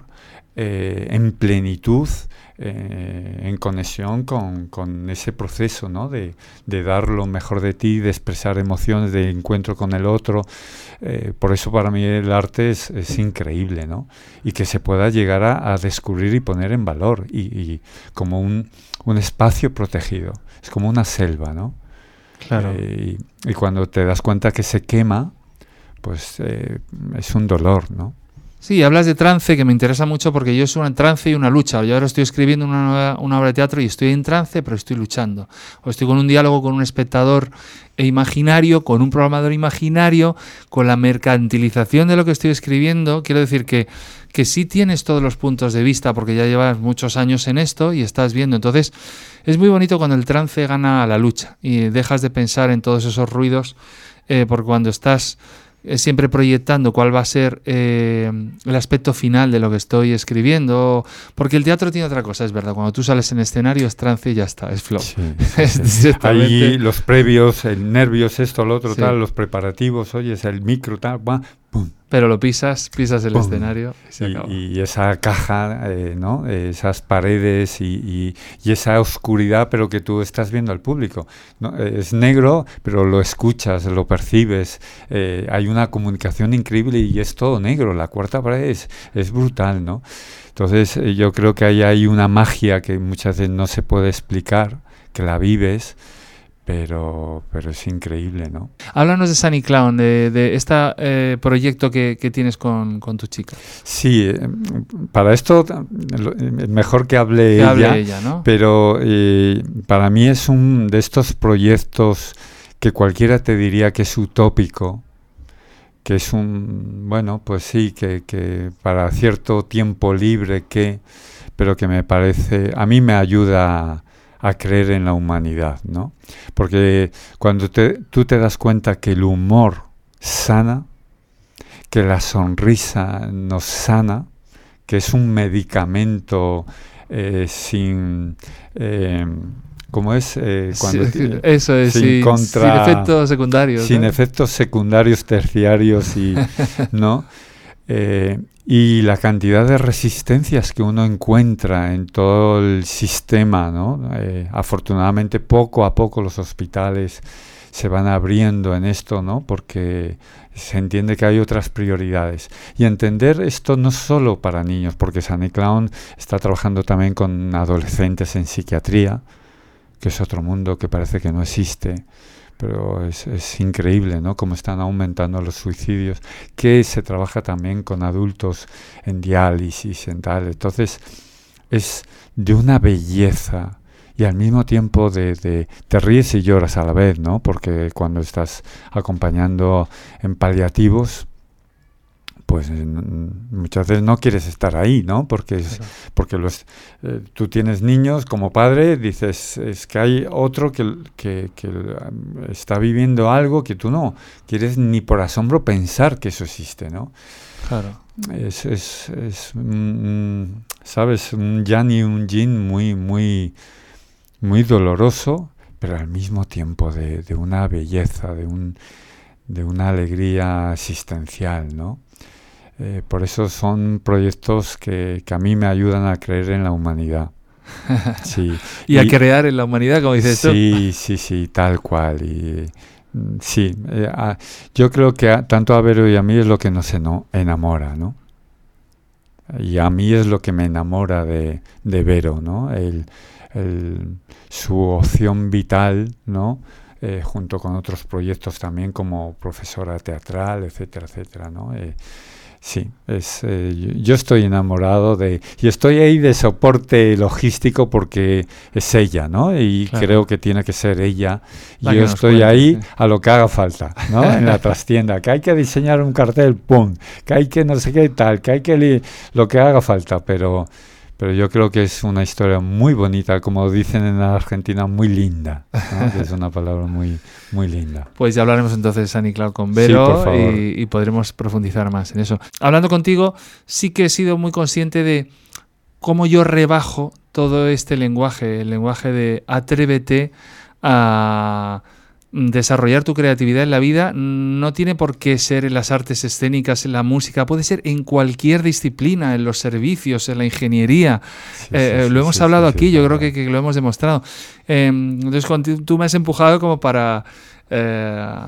eh, en plenitud, eh, en conexión con, ese proceso ¿no? de, dar lo mejor de ti, de expresar emociones, de encuentro con el otro. Eh, por eso para mí el arte es, increíble, ¿no? Y que se pueda llegar a, descubrir y poner en valor, y, como un, un, espacio protegido. Es como una selva, ¿no? Claro. y, cuando te das cuenta que se quema, pues eh, es un dolor, ¿no? Sí, hablas de trance que me interesa mucho porque yo es un trance y una lucha. Yo ahora estoy escribiendo una, obra de teatro y estoy en trance, pero estoy luchando. O estoy con un diálogo con un espectador imaginario, con un programador imaginario, con la mercantilización de lo que estoy escribiendo. Quiero decir que, que sí tienes todos los puntos de vista porque ya llevas muchos años en esto y estás viendo. Entonces, es muy bonito cuando el trance gana la lucha y dejas de pensar en todos esos ruidos, eh, porque cuando estás siempre proyectando cuál va a ser eh, el aspecto final de lo que estoy escribiendo, porque el teatro tiene otra cosa, es verdad, cuando tú sales en escenario es trance y ya está, es flow. Ahí los previos, el nervios, esto, lo otro, tal, los preparativos, oyes el micro, tal, pum, pero lo pisas, pisas el escenario y, esa caja, eh, ¿no? esas paredes y, esa oscuridad, pero que tú estás viendo al público. ¿no? Es negro, pero lo escuchas, lo percibes. Eh, hay una comunicación increíble y es todo negro. La cuarta pared es, es brutal, ¿no? Entonces eh, yo creo que ahí hay una magia que muchas veces no se puede explicar, que la vives pero, pero es increíble, ¿no? Háblanos de Sunny Clown, de, de este eh, proyecto que, que tienes con, con, tu chica. Sí, eh, para esto mejor que hable ella, ¿no? pero eh, para mí es un de estos proyectos que cualquiera te diría que es utópico, que es un, bueno, pues sí, que, que para cierto tiempo libre que, pero que me parece, a mí me ayuda a creer en la humanidad, ¿no? Porque cuando tú te das cuenta que el humor sana, que la sonrisa nos sana, que es un medicamento eh, sin... Eh, ¿Cómo es? Eh, cuando eso es, sin, efectos secundarios. Sin efectos secundarios terciarios y... ¿no? Eh, y la cantidad de resistencias que uno encuentra en todo el sistema, ¿no? Eh, afortunadamente poco a poco los hospitales se van abriendo en esto, ¿no? Porque se entiende que hay otras prioridades. Y entender esto no solo para niños, porque Sunny Clown está trabajando también con adolescentes en psiquiatría, que es otro mundo que parece que no existe pero es, es, increíble, ¿no? Cómo están aumentando los suicidios, que se trabaja también con adultos en diálisis, en tal. Entonces, es de una belleza y al mismo tiempo de, de, te ríes y lloras a la vez, ¿no? Porque cuando estás acompañando en paliativos, pues muchas veces no quieres estar ahí, ¿no? Porque, porque los, eh, tú tienes niños como padre, dices, es que hay otro que, que, está viviendo algo que tú no quieres ni por asombro pensar que eso existe, ¿no? Claro. Es, es, es ¿sabes? Un yan y un yin muy, muy, muy doloroso, pero al mismo tiempo de, de una belleza, de, un, de una alegría existencial, ¿no? Eh, por eso son proyectos que, a mí me ayudan a creer en la humanidad. Sí. y, a crear en la humanidad, como dices tú. Sí, sí, sí, tal cual. Y, mm, sí, eh, yo creo que tanto a Vero y a mí es lo que nos enamora, ¿no? Y a mí es lo que me enamora de, de Vero, ¿no? El, su opción vital, ¿no? Eh, junto con otros proyectos también como profesora teatral, etcétera, etcétera, ¿no? Sí, es, eh, yo estoy enamorado de... Y estoy ahí de soporte logístico porque es ella, ¿no? Y creo que tiene que ser ella. y yo estoy ahí a lo que haga falta, ¿no? en la trastienda. Que hay que diseñar un cartel, ¡pum! Que hay que no sé qué tal, que hay que... lo que haga falta, pero pero yo creo que es una historia muy bonita, como dicen en Argentina, muy linda. es una palabra muy, muy linda. Pues ya hablaremos entonces, San Cloud con Vero y, y, podremos profundizar más en eso. Hablando contigo, sí que he sido muy consciente de cómo yo rebajo todo este lenguaje, el lenguaje de atrévete a desarrollar tu creatividad en la vida no tiene por qué ser en las artes escénicas, en la música, puede ser en cualquier disciplina, en los servicios, en la ingeniería. Eh, lo hemos hablado aquí, yo creo que, que, lo hemos demostrado. Eh, entonces, tú me has empujado como para eh,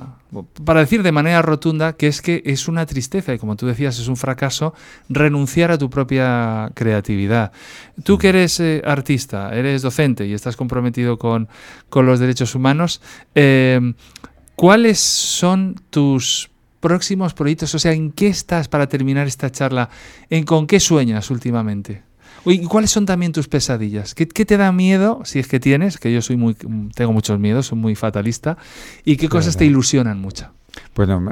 para decir de manera rotunda que es que es una tristeza y como tú decías es un fracaso renunciar a tu propia creatividad. Tú que eres eh, artista, eres docente y estás comprometido con, los derechos humanos, eh, ¿cuáles son tus próximos proyectos? O sea, ¿en qué estás para terminar esta charla? ¿En con qué sueñas últimamente? ¿Y cuáles son también tus pesadillas? ¿Qué, te da miedo, si es que tienes? Que yo soy muy, tengo muchos miedos, soy muy fatalista. ¿Y qué cosas te ilusionan mucho? Bueno,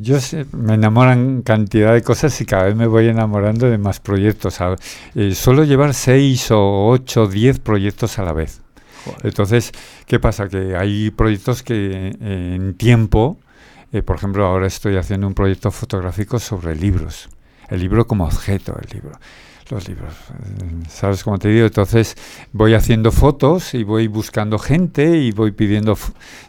yo me enamoran cantidad de cosas y cada vez me voy enamorando de más proyectos. Eh, suelo llevar seis o ocho, diez proyectos a la vez. Entonces, ¿qué pasa? Que hay proyectos que eh, en tiempo, eh, por ejemplo, ahora estoy haciendo un proyecto fotográfico sobre libros. El libro como objeto, el libro los libros. ¿Sabes cómo te digo? Entonces voy haciendo fotos y voy buscando gente y voy pidiendo,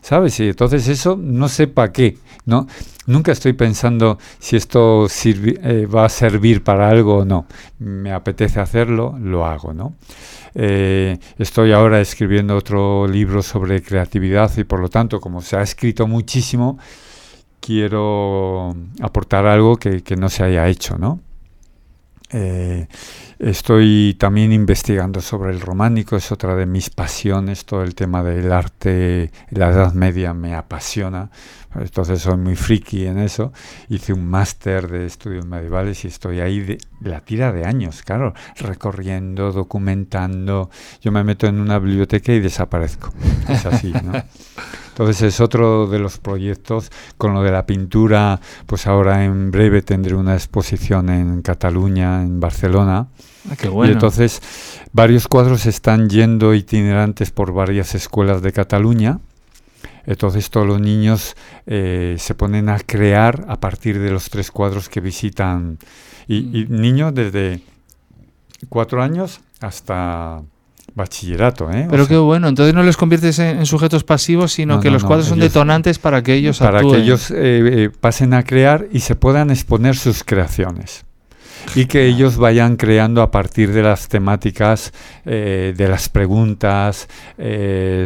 ¿sabes? Y entonces eso no sé para qué, ¿no? Nunca estoy pensando si esto eh, va a servir para algo o no. Me apetece hacerlo, lo hago, ¿no? Eh, estoy ahora escribiendo otro libro sobre creatividad y por lo tanto, como se ha escrito muchísimo, quiero aportar algo que no se haya hecho, ¿no? Eh, estoy también investigando sobre el románico, es otra de mis pasiones, todo el tema del arte, la Edad Media me apasiona, entonces soy muy friki en eso. Hice un máster de estudios medievales y estoy ahí de la tira de años, claro, recorriendo, documentando. Yo me meto en una biblioteca y desaparezco, es así, ¿no? Entonces es otro de los proyectos. Con lo de la pintura, pues ahora en breve tendré una exposición en Cataluña, en Barcelona. Ah, qué bueno. Y entonces varios cuadros están yendo itinerantes por varias escuelas de Cataluña. Entonces todos los niños eh, se ponen a crear a partir de los tres cuadros que visitan. y mm. niños desde cuatro años hasta bachillerato. ¿eh? Pero qué bueno, entonces no les conviertes en, sujetos pasivos, sino que los cuadros son detonantes para que ellos Para que ellos eh, eh, pasen a crear y se puedan exponer sus creaciones. Y que ellos vayan creando a partir de las temáticas, de las preguntas,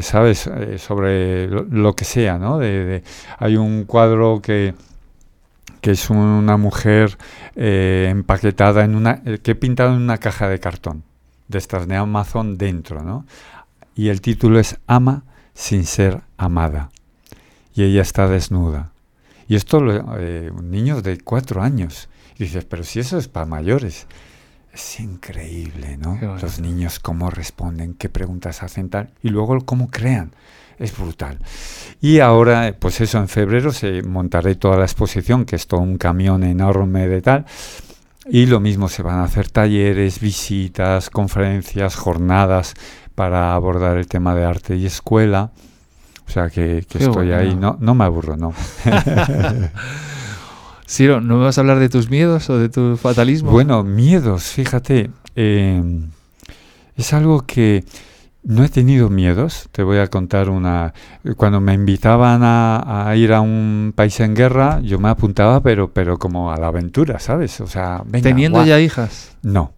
¿sabes? sobre lo, que sea, ¿no? De, hay un cuadro que, que es una mujer empaquetada en una... que he pintado en una caja de cartón de estas de Amazon dentro, ¿no? Y el título es Ama sin ser amada. Y ella está desnuda. Y esto, eh, niños de cuatro años. Y dices, pero si eso es para mayores. Es increíble, ¿no? Los niños cómo responden, qué preguntas hacen tal. Y luego cómo crean. Es brutal. Y ahora, pues eso, en febrero se montaré toda la exposición, que es todo un camión enorme de tal. Y lo mismo, se van a hacer talleres, visitas, conferencias, jornadas para abordar el tema de arte y escuela. O sea que, estoy ahí, no, no me aburro, no. Ciro, ¿no me vas a hablar de tus miedos o de tu fatalismo? Bueno, miedos, fíjate, eh, es algo que no he tenido miedos, te voy a contar una... Cuando me invitaban a, ir a un país en guerra, yo me apuntaba, pero, pero como a la aventura, ¿sabes? O sea, ¿Teniendo ya hijas? No.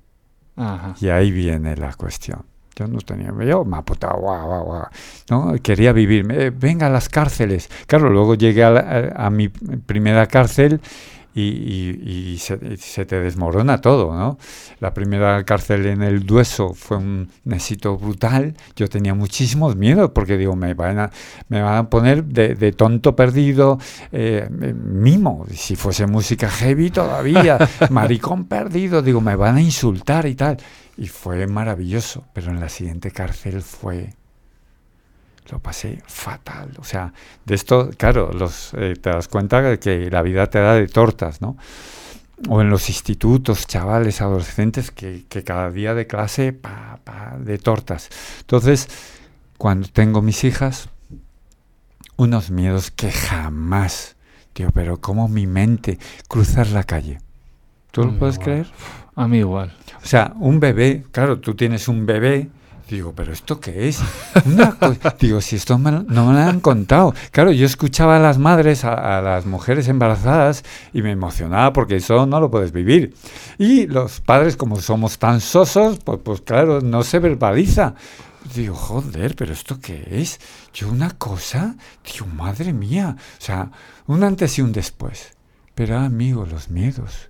Y ahí viene la cuestión. Yo no tenía, yo me apuntaba, guau, guau, guau. ¿no? Quería vivir, venga a las cárceles. Claro, luego llegué a, a mi primera cárcel y, se, te desmorona todo, ¿no? La primera cárcel en el Dueso fue un éxito brutal. Yo tenía muchísimos miedos porque digo, me van a, me van a poner de, tonto perdido, eh, mimo. Si fuese música heavy todavía, maricón perdido, digo, me van a insultar y tal. Y fue maravilloso, pero en la siguiente cárcel fue lo pasé fatal. O sea, de esto, claro, los, eh, te das cuenta de que la vida te da de tortas, ¿no? O en los institutos, chavales, adolescentes, que, cada día de clase, pa, pa, de tortas. Entonces, cuando tengo mis hijas, unos miedos que jamás, tío, pero como mi mente cruzar la calle. ¿Tú lo puedes creer? A mí igual. O sea, un bebé, claro, tú tienes un bebé Digo, ¿pero esto qué es? digo, si esto no me lo han contado. Claro, yo escuchaba a las madres, a, las mujeres embarazadas, y me emocionaba porque eso no lo puedes vivir. Y los padres, como somos tan sosos, pues, pues claro, no se verbaliza. Digo, joder, ¿pero esto qué es? Yo una cosa, digo, madre mía. O sea, un antes y un después. Pero, amigo, los miedos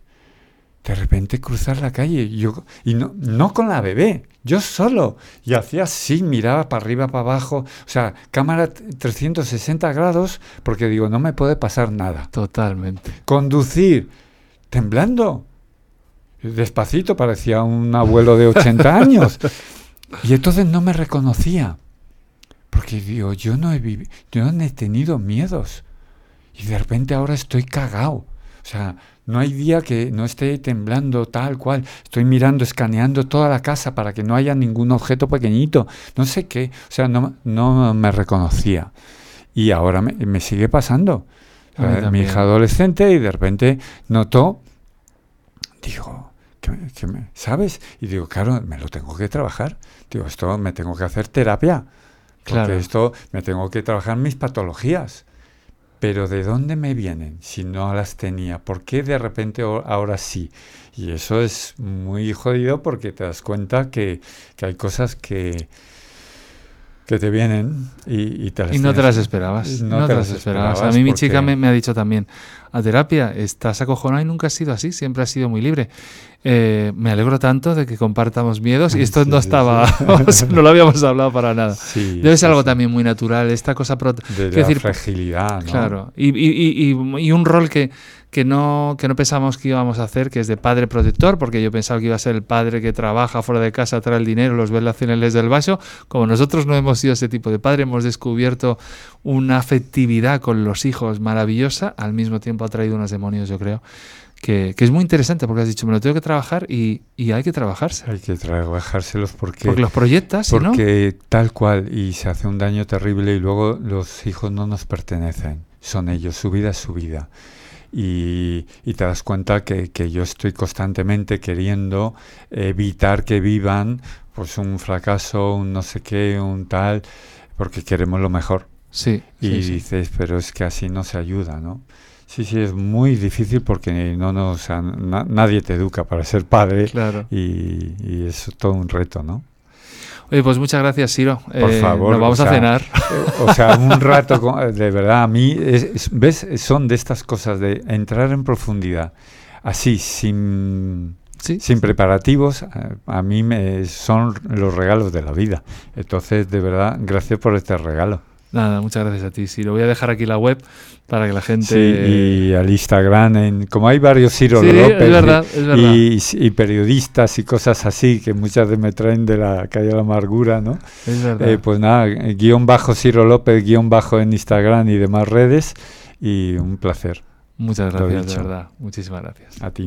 de repente cruzar la calle y yo y no, no con la bebé, yo solo. Y hacía así, miraba para arriba, para abajo, o sea, cámara 360 grados, porque digo, no me puede pasar nada. Totalmente. Conducir, temblando. Despacito, parecía un abuelo de 80 años. Y entonces no me reconocía. Porque digo, yo no he vivido, yo no he tenido miedos. Y de repente ahora estoy cagado. O sea, no hay día que no esté temblando tal cual. Estoy mirando, escaneando toda la casa para que no haya ningún objeto pequeñito. No sé qué. O sea, no, no me reconocía. Y ahora me, sigue pasando. mi hija adolescente y de repente notó, digo, que, me, ¿sabes? Y digo, claro, me lo tengo que trabajar. Digo, esto me tengo que hacer terapia. Claro. esto me tengo que trabajar mis patologías. Pero ¿de dónde me vienen si no las tenía? ¿Por qué de repente ahora sí? Y eso es muy jodido porque te das cuenta que, hay cosas que, que te vienen y, te y no te las esperabas. No, te, las esperabas. A mí mi chica me, me, ha dicho también, a terapia, estás acojonado y nunca has sido así, siempre has sido muy libre. Eh, me alegro tanto de que compartamos miedos y esto no estaba, no lo habíamos hablado para nada. Debe ser algo también muy natural, esta cosa... De la decir, fragilidad, ¿no? Claro, y, y, y, un rol que, que, no, que no pensamos que íbamos a hacer, que es de padre protector, porque yo pensaba que iba a ser el padre que trabaja fuera de casa, trae el dinero, los ve desde el vaso. Como nosotros no hemos sido ese tipo de padre, hemos descubierto una afectividad con los hijos maravillosa, al mismo tiempo ha traído unos demonios, yo creo que, es muy interesante porque has dicho, me lo tengo que trabajar y, hay que trabajarse. Hay que trabajárselos porque... Porque los proyectas, Porque tal cual, y se hace un daño terrible y luego los hijos no nos pertenecen, son ellos, su vida es su vida. Y, y te das cuenta que, que, yo estoy constantemente queriendo evitar que vivan pues un fracaso, un no sé qué, un tal, porque queremos lo mejor. Sí. Y dices, pero es que así no se ayuda, ¿no? Sí, sí, es muy difícil porque no, no, o sea, nadie te educa para ser padre claro. y, y, es todo un reto, ¿no? Oye, pues muchas gracias, Siro. Por eh, favor. Nos vamos a cenar. Eh, o sea, un rato, de verdad, a mí, ¿ves? Son de estas cosas de entrar en profundidad, así, sin, sin preparativos, a, mí me, son los regalos de la vida. Entonces, de verdad, gracias por este regalo. Nada, muchas gracias a ti. Sí, lo voy a dejar aquí la web para que la gente. Sí, y al Instagram, en, como hay varios Ciro López y, periodistas y cosas así que muchas veces me traen de la calle de la amargura, ¿no? Es verdad. Eh, pues nada, guion bajo Ciro López, guion bajo en Instagram y demás redes. Y un placer. Muchas gracias, de verdad. Muchísimas gracias. A ti.